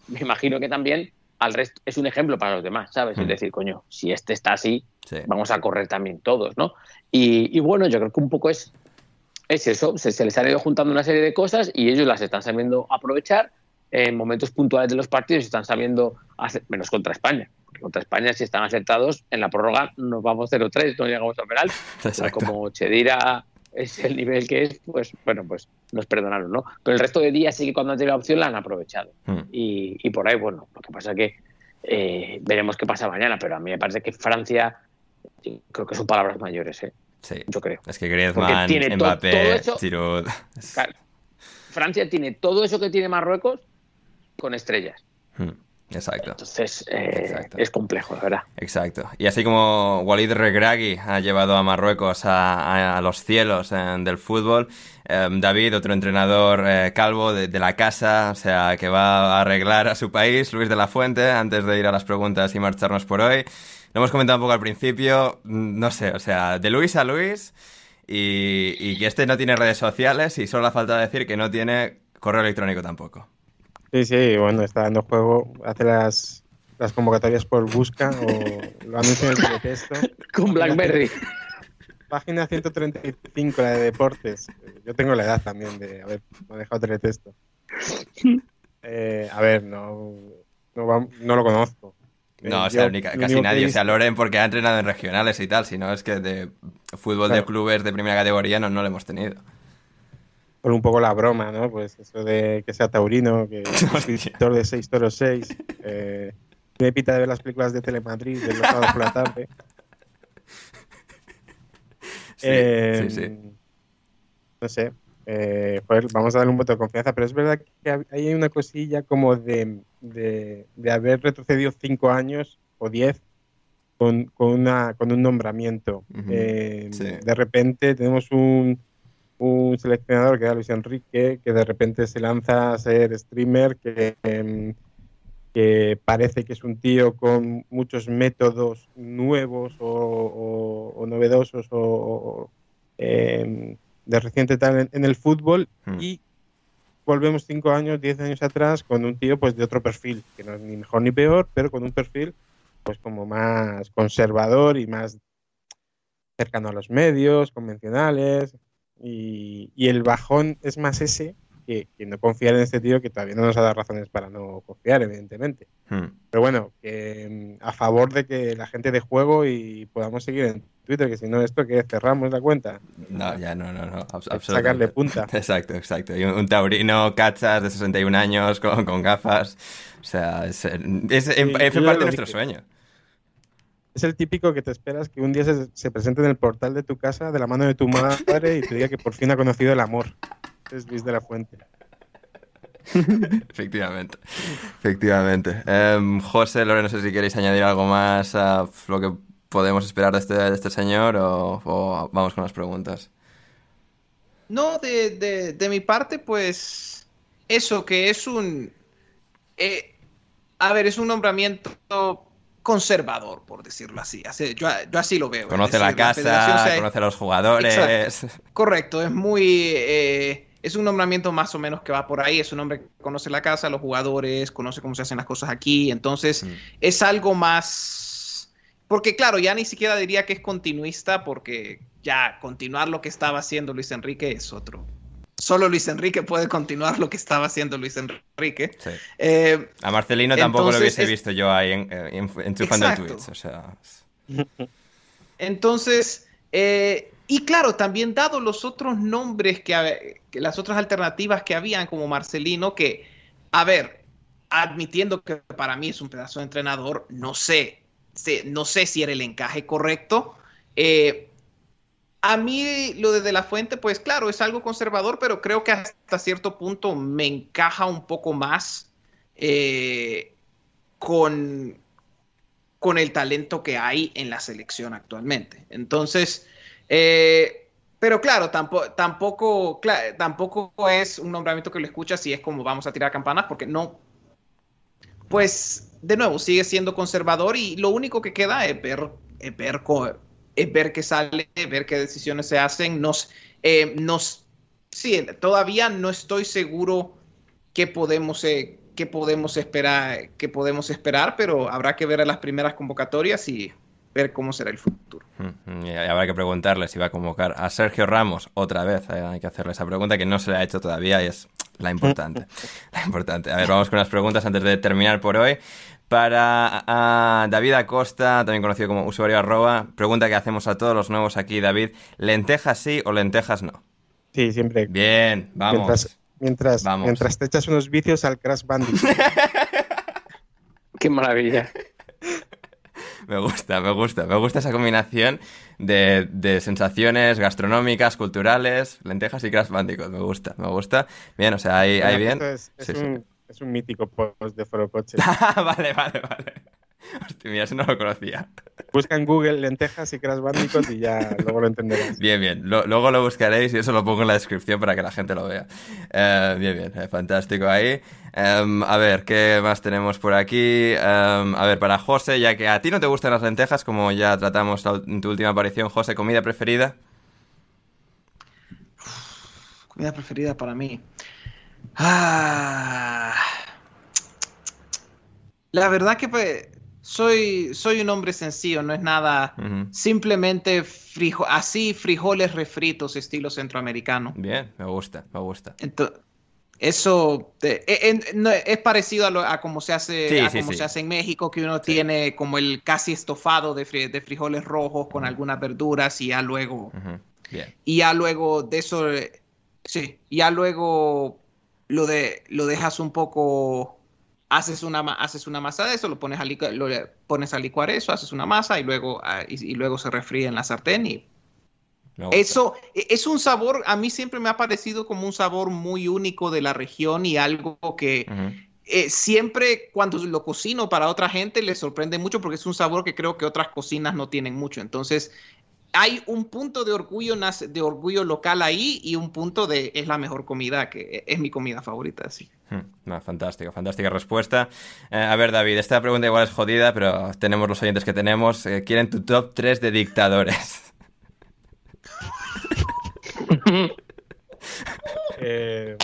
me imagino que también al resto es un ejemplo para los demás, ¿sabes? Es mm. decir, coño, si este está así, vamos a correr también todos, ¿no? Y, bueno, yo creo que un poco es, es eso, se, se, les han ido juntando una serie de cosas y ellos las están sabiendo aprovechar en momentos puntuales de los partidos, están sabiendo hacer, menos contra España, contra España, si están acertados, en la prórroga nos vamos 0-3, no llegamos a penal. como Chedira es el nivel que es, pues bueno, pues nos perdonaron, ¿no? Pero el resto de días sí que cuando han tenido la opción la han aprovechado. Hmm. Y, por ahí, bueno, lo que pasa que eh, veremos qué pasa mañana, pero a mí me parece que Francia, creo que son palabras mayores, ¿eh? Sí. Yo creo. Es que Griezmann, tiene Mbappé, Giroud... Francia tiene todo eso que tiene Marruecos con estrellas. Hmm. Exacto. Entonces eh, es complejo, la verdad. Exacto. Y así como Walid Regragui ha llevado a Marruecos a, los cielos eh, del fútbol, em, David, otro entrenador eh, calvo de, la casa, o sea, que va a arreglar a su país, Luis de la Fuente, antes de ir a las preguntas y marcharnos por hoy. Lo hemos comentado un poco al principio, mm, no sé, o sea, de Luis a Luis, y, y que este no tiene redes sociales y solo la falta decir que no tiene correo electrónico tampoco. Sí, sí, bueno, está dando juego, hace las, las convocatorias por busca o lo anuncia en el teletexto. Con Blackberry. Página 135, la de deportes. Yo tengo la edad también de haber manejado teletexto. Eh, a ver, no, no, no lo conozco. No, o sea, casi nadie. O sea, Loren porque ha entrenado en regionales y tal, si no es que de fútbol de clubes de primera categoría no, no lo hemos tenido por un poco la broma, ¿no? Pues eso de que sea taurino, que es escritor de seis toros seis, eh, me pita de ver las películas de Telemadrid de los sábados por la tarde. Eh, no sé, eh, vamos a darle un voto de confianza, pero es verdad que hay una cosilla como de, de, haber retrocedido cinco años o diez con, con, una, con un nombramiento. Eh, de repente tenemos un, un seleccionador que era Luis Enrique, que de repente se lanza a ser streamer, que, em, que parece que es un tío con muchos métodos nuevos o, novedosos o, em, de reciente tal en, el fútbol hmm. y volvemos cinco años, diez años atrás con un tío pues de otro perfil, que no es ni mejor ni peor, pero con un perfil pues como más conservador y más cercano a los medios convencionales. Y, y el bajón es más ese que, que, no confiar en este tío que todavía no nos ha dado razones para no confiar, evidentemente. Hmm. Pero bueno, que, mm, a favor de que la gente de juego y podamos seguir en Twitter, que si no, esto que cerramos la cuenta. No, ya no, no, no. abs- sacarle punta. Exacto, exacto. Y un, taurino, cachas de 61 años con, con gafas. O sea, es, es, es- parte de nuestro dije. sueño. Es el típico que te esperas que un día se, se presente en el portal de tu casa de la mano de tu madre y te diga que por fin ha conocido el amor. Es Luis de la Fuente. Efectivamente. Efectivamente. Em, José, Lore, no sé si queréis añadir algo más a lo que podemos esperar de este, de este señor o, o vamos con las preguntas. No, de, de, de mi parte, pues eso, que es un... eh, a ver, es un nombramiento conservador, por decirlo así. Así- yo, yo así lo veo. Conoce la decir, casa, conoce a los jugadores. Exacto. Correcto, es muy... eh, es un nombramiento más o menos que va por ahí. Es un hombre que conoce la casa, los jugadores, conoce cómo se hacen las cosas aquí. Entonces, Mm. es algo más... Porque claro, ya ni siquiera diría que es continuista, porque ya continuar lo que estaba haciendo Luis Enrique es otro. Solo Luis Enrique puede continuar lo que estaba haciendo Luis Enrique. Sí. Eh, A Marcelino tampoco lo hubiese es- visto yo ahí en, eh, en- tweets. O sea, Entonces, eh, y claro, también dado los otros nombres que, las otras alternativas que habían, como Marcelino, que, a ver, admitiendo que para mí es un pedazo de entrenador, no sé, sé- no sé si era el encaje correcto. Eh, a mí lo de De La Fuente, pues claro, es algo conservador, pero creo que hasta cierto punto me encaja un poco más eh, con, con el talento que hay en la selección actualmente. Entonces, eh, pero claro, tampoco, tampoco, tampoco es un nombramiento que lo escuchas y es como vamos a tirar campanas, porque no. Pues, de nuevo, sigue siendo conservador y lo único que queda es ver, ver, ver qué sale, ver qué decisiones se hacen. Nos, eh, nos, sí, todavía no estoy seguro qué podemos, eh, qué podemos esperar, qué podemos esperar, pero habrá que ver a las primeras convocatorias y ver cómo será el futuro. mm, y habrá que preguntarle si va a convocar a Sergio Ramos otra vez. Eh, hay que hacerle esa pregunta que no se le ha hecho todavía y es la importante. la importante. A ver, vamos con las preguntas antes de terminar por hoy. Para David Acosta, también conocido como usuario arroba, pregunta que hacemos a todos los nuevos aquí, David. ¿Lentejas sí o lentejas no? Sí, siempre. Bien, vamos. Mientras, mientras, Vamos. mientras te echas unos vicios al Crash Bandicoot. Qué maravilla. Me gusta, me gusta, me gusta esa combinación de, de sensaciones gastronómicas, culturales, lentejas y Crash Bandicoot. Me gusta, me gusta. Bien, o sea, ahí, ahí bien. Es, es Sí, sí. un, es un mítico post de Foro Coches. vale, vale, vale. Hostia, mira, eso no lo conocía. Busca en Google lentejas y Crash Bandicoot y ya luego lo entenderás. Bien, bien. Lo- luego lo buscaréis y eso lo pongo en la descripción para que la gente lo vea. Eh, bien, bien. eh, fantástico ahí. Em, a ver, ¿qué más tenemos por aquí? Em, a ver, para José, ya que a ti no te gustan las lentejas, como ya tratamos en tu última aparición, José, ¿comida preferida? Comida preferida para mí. Ah. La verdad que pues, soy, soy un hombre sencillo, no es nada. Simplemente frijo- así frijoles refritos estilo centroamericano. Bien, me gusta, me gusta. Ento- eso eh, no, es parecido a, lo- a como se hace Sí, a sí, como sí. se hace en México, que uno tiene como el casi estofado de, fri- de frijoles rojos con algunas verduras y ya luego Bien. y ya luego de eso, sí, ya luego lo de lo dejas un poco, haces una haces una masa de eso, lo pones a licuar, lo le- pones a licuar eso, haces una masa y luego ah, y, y luego se refríe en la sartén y eso e- es un sabor, a mí siempre me ha parecido como un sabor muy único de la región y algo que eh, siempre cuando lo cocino para otra gente les sorprende mucho porque es un sabor que creo que otras cocinas no tienen mucho. Entonces, hay un punto de orgullo, de orgullo local ahí y un punto de es la mejor comida, que es mi comida favorita. Así. Hmm, no, fantástico, fantástica respuesta. Eh, a ver, David, esta pregunta igual es jodida, pero tenemos los oyentes que tenemos. Eh, quieren tu top 3 de dictadores. Eh,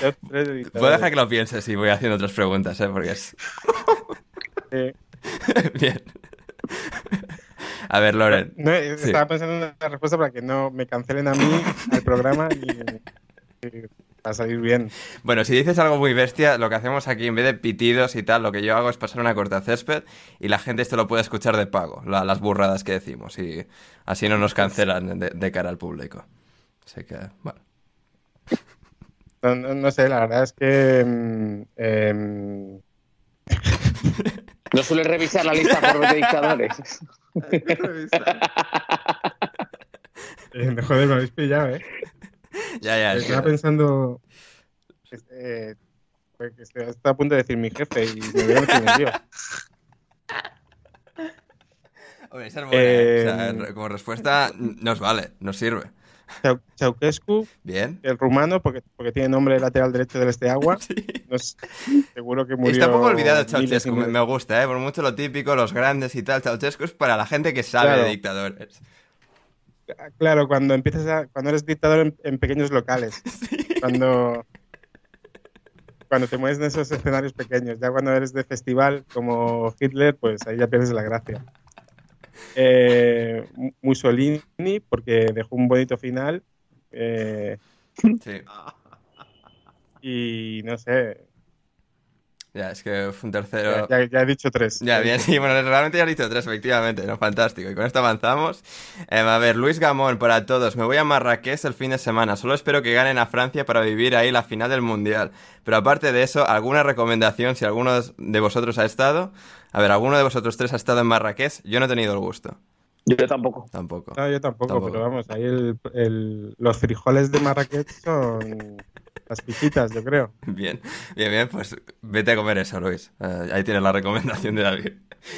Top tres de Puedo dictadores. dejar que lo pienses y voy haciendo otras preguntas, ¿eh? Porque es... Eh, Bien. A ver, Loren. no, Sí. Estaba pensando en una respuesta para que no me cancelen a mí al programa y, y para salir bien. Bueno, si dices algo muy bestia, lo que hacemos aquí, en vez de pitidos y tal, lo que yo hago es pasar una corta césped y la gente esto lo puede escuchar de pago, la- las burradas que decimos, y así no nos cancelan de, de cara al público. Así que, bueno. No, no- no sé, la verdad es que mm, em, No suele revisar la lista por de dictadores. eh, joder, me habéis pillado, ¿eh? Ya, ya. es Estaba que- pensando. eh, pues, que está a punto de decir mi jefe y me voy a meter en el lío. Hombre, esa es buena, ¿eh? O sea, Eh, como respuesta nos vale, nos sirve. Ceausescu, Bien. el rumano, porque, porque tiene nombre lateral derecho del este agua. No sé, seguro que murió. Está un poco olvidado Ceausescu, me, gusta, ¿eh? Por mucho lo típico, los grandes y tal, Ceausescu es para la gente que sabe Claro. de dictadores. Claro, cuando empiezas a, cuando eres dictador en, en pequeños locales. Cuando, cuando te mueves en esos escenarios pequeños. Ya cuando eres de festival como Hitler, pues ahí ya pierdes la gracia. Eh, Mussolini, porque dejó un bonito final. eh, Sí. y no sé. Ya, es que fue un tercero. Ya, ya- ya he dicho tres. Ya, bien, sí, bueno, realmente ya he dicho tres, efectivamente, no, fantástico. Y con esto avanzamos. Em, a ver, Luis Gamón, para todos, me voy a Marrakech el fin de semana. Solo espero que ganen a Francia para vivir ahí la final del Mundial. Pero aparte de eso, ¿alguna recomendación si alguno de vosotros ha estado? A ver, ¿alguno de vosotros tres ha estado en Marrakech? Yo no he tenido el gusto. Yo tampoco. Tampoco. No, yo tampoco, Tampoco. pero vamos, ahí el- el- los frijoles de Marrakech son las pijitas, yo creo. Bien, bien, bien, pues vete a comer eso, Luis. Eh, ahí tienes la recomendación de David.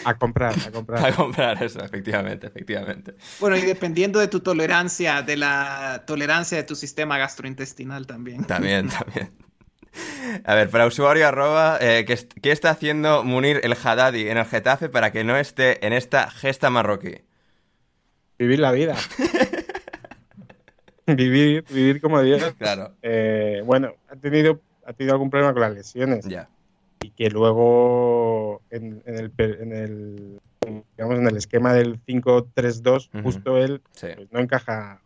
A comprar, a comprar. A comprar eso, efectivamente, efectivamente. Bueno, y dependiendo de tu tolerancia, de la tolerancia de tu sistema gastrointestinal también. También, también. A ver, para usuario arroba, eh, ¿qué, qué está haciendo Munir el Haddadi en el Getafe para que no esté en esta gesta marroquí? Vivir la vida. vivir, vivir como Dios. Claro. Eh, bueno, ha tenido, ha tenido algún problema con las lesiones. Ya. Y que luego en, en el, en el digamos en el esquema del 5-3-2, Ujú. justo él Sí. pues, no encaja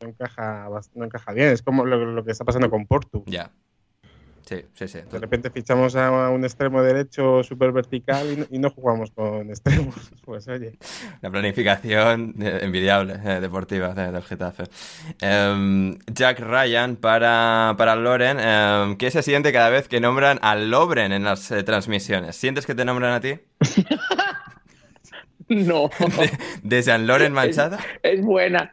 no encaja no encaja bien. Es como lo, lo que está pasando con Portu. Ya. Sí, sí, sí. De repente fichamos a un extremo derecho súper vertical y no, y no jugamos con extremos. Pues oye. La planificación eh, envidiable eh, deportiva de- del Getafe. Em, Jack Ryan para, para Loren. em, ¿Qué se siente cada vez que nombran a Lobren en las eh, transmisiones? ¿Sientes que te nombran a ti? No. ¿De Jean Loren Manchada? Es buena.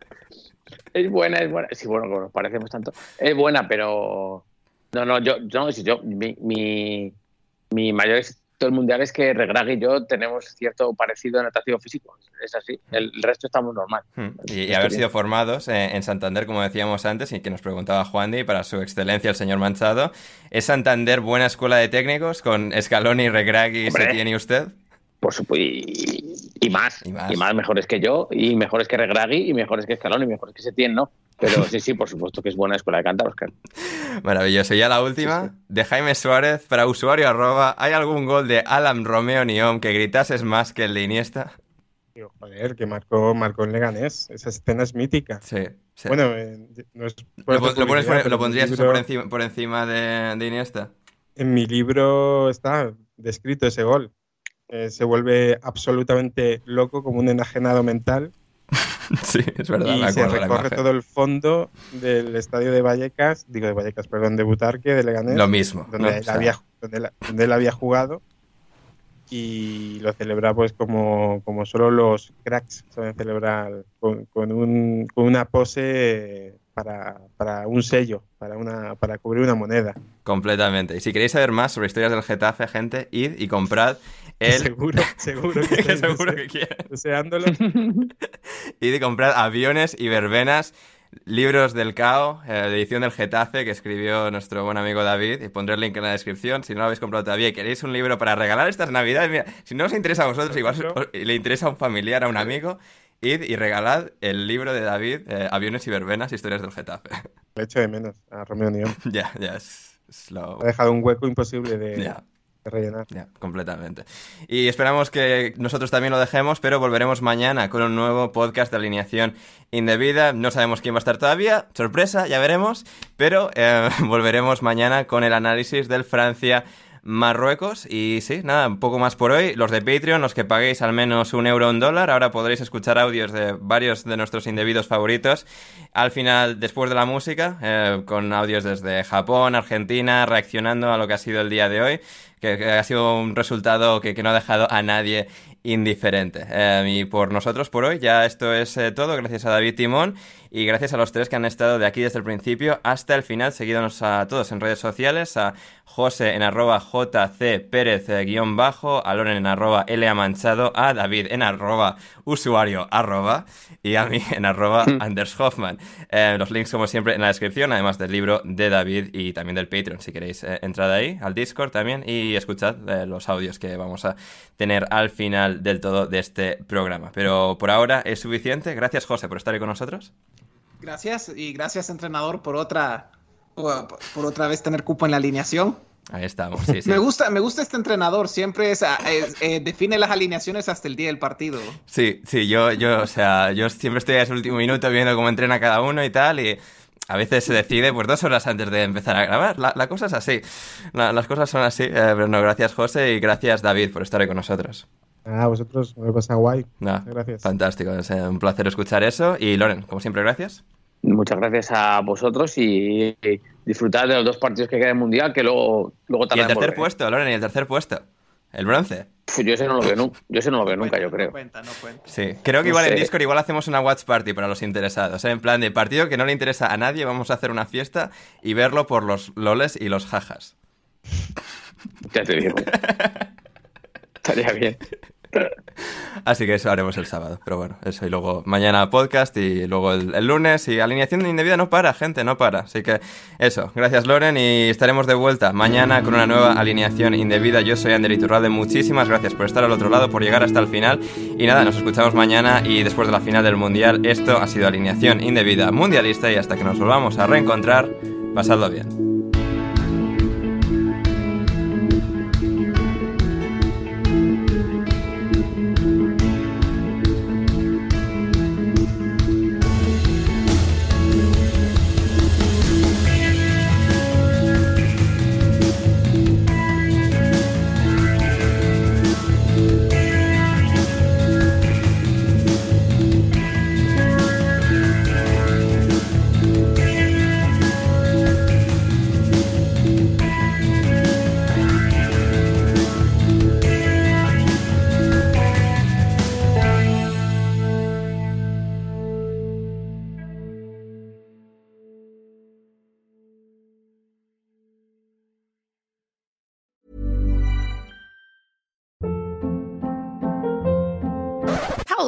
Es buena, es buena. Sí, bueno, como nos parecemos tanto. Es buena, pero. No, no, yo, yo, si yo mi, mi, mi mayor éxito del mundial es que Regragui y yo tenemos cierto parecido en atractivo físico. Es así. El, el resto estamos normal. Hmm. Y, y haber bien. sido formados en Santander, como decíamos antes, y que nos preguntaba Juan Di, para su excelencia el señor Manchado. ¿Es Santander buena escuela de técnicos con Scaloni, Regragui, Hombre. Setién y usted? Por supuesto. Y, y más. Y Y más. más. mejores que yo, y mejores que Regragui, y mejores que Scaloni, y mejores que Setién, ¿no? Pero sí, sí, por supuesto que es buena escuela de cantar, Oscar. Maravilloso. Y ya la última, de Jaime Suárez, para usuario arroba, ¿hay algún gol de Alan Romeo Niom que gritases más que el de Iniesta? Digo, joder, que marcó, marcó en Leganés. Esa escena es mítica. Sí. sí. Bueno, eh, no es ¿Lo, lo pones por- pero lo pondrías libro- por encima, por encima de, de Iniesta? En mi libro está descrito ese gol. Eh, se vuelve absolutamente loco, como un enajenado mental, Sí, es verdad, y se la recorre todo el fondo del estadio de Vallecas, digo de Vallecas, perdón, de Butarque, de Leganés. Lo mismo, Donde, ¿no? él, O sea- había, donde, él, donde él había jugado. Y lo celebra pues como, como solo los cracks saben celebrar, con, con un, con una pose para, para un sello, para, una, para cubrir una moneda. Completamente. Y si queréis saber más sobre historias del Getafe, gente, id y comprad el... Seguro, seguro que, que seguro dese- que quieren. deseándolo. Id y comprad Aviones y Verbenas, libros del CAO, eh, de edición del Getafe, que escribió nuestro buen amigo David, y pondré el link en la descripción. Si no lo habéis comprado todavía y queréis un libro para regalar estas navidades, mira, si no os interesa a vosotros, igual os- os- le interesa a un familiar, a un amigo, id y regalad el libro de David, eh, Aviones y Verbenas, historias del Getafe. Le echo de menos a Romeo Nión. ya, ya, Ha dejado un hueco imposible de, rellenar. Completamente. Y esperamos que nosotros también lo dejemos, pero volveremos mañana con un nuevo podcast de alineación indebida. No sabemos quién va a estar todavía, sorpresa, ya veremos, pero eh, volveremos mañana con el análisis del Francia. Marruecos. Y sí, nada, un poco más por hoy. Los de Patreon, los que paguéis al menos un euro o un dólar, ahora podréis escuchar audios de varios de nuestros indebidos favoritos. Al final, después de la música, eh, con audios desde Japón, Argentina, reaccionando a lo que ha sido el día de hoy que, ha sido un resultado que, no ha dejado a nadie indiferente. Em, y por nosotros, por hoy, ya esto es eh, todo. Gracias a David Timón y gracias a los tres que han estado de aquí desde el principio hasta el final. Seguidnos a todos en redes sociales, a José en arroba JC Pérez eh, guion bajo, a Loren en arroba LA Manchado, a David en arroba usuario arroba y a mí en arroba mm. Anders Hoffman. Eh, los links como siempre en la descripción, además del libro de David y también del Patreon, si queréis eh, entrar ahí, al Discord también y escuchad los audios que vamos a tener al final del todo de este programa. Pero por ahora es suficiente. Gracias José por estar ahí con nosotros. Gracias y gracias entrenador por otra por, otra vez tener cupo en la alineación. Ahí estamos, sí, me, gusta, me gusta este entrenador, siempre es, eh, define las alineaciones hasta el día del partido. Sí, sí, yo, yo, o sea, yo siempre estoy a ese último minuto viendo cómo entrena cada uno y tal, y a veces se decide pues dos horas antes de empezar a grabar. La, cosa es así, las cosas son así, eh, pero no, gracias José y gracias David por estar ahí con nosotros. Ah, vosotros, me pasa guay. gracias. Fantástico, es un placer escuchar eso. Y Loren, como siempre, gracias. Muchas gracias a vosotros y disfrutar de los dos partidos que quedan en Mundial, que luego, luego Y el tercer puesto, Loren, y el tercer puesto. El bronce. yo ese no lo veo, nunca, yo ese no lo veo nunca, yo creo. No cuenta, no cuenta. Sí, creo que igual en Discord igual hacemos una watch party para los interesados. ¿eh? En plan de partido que no le interesa a nadie, vamos a hacer una fiesta y verlo por los loles y los jajas. Ya te digo. Estaría bien. Así que eso haremos el sábado. Pero bueno, eso. Y luego mañana podcast y luego el, lunes. Y alineación indebida no para, gente, no para. Así que eso. Gracias, Loren. Y estaremos de vuelta mañana con una nueva alineación indebida. Yo soy Ander Iturralde. Muchísimas gracias por estar al otro lado, por llegar hasta el final. Y nada, nos escuchamos mañana. Y después de la final del Mundial, esto ha sido alineación indebida mundialista. Y hasta que nos volvamos a reencontrar, pasadlo bien.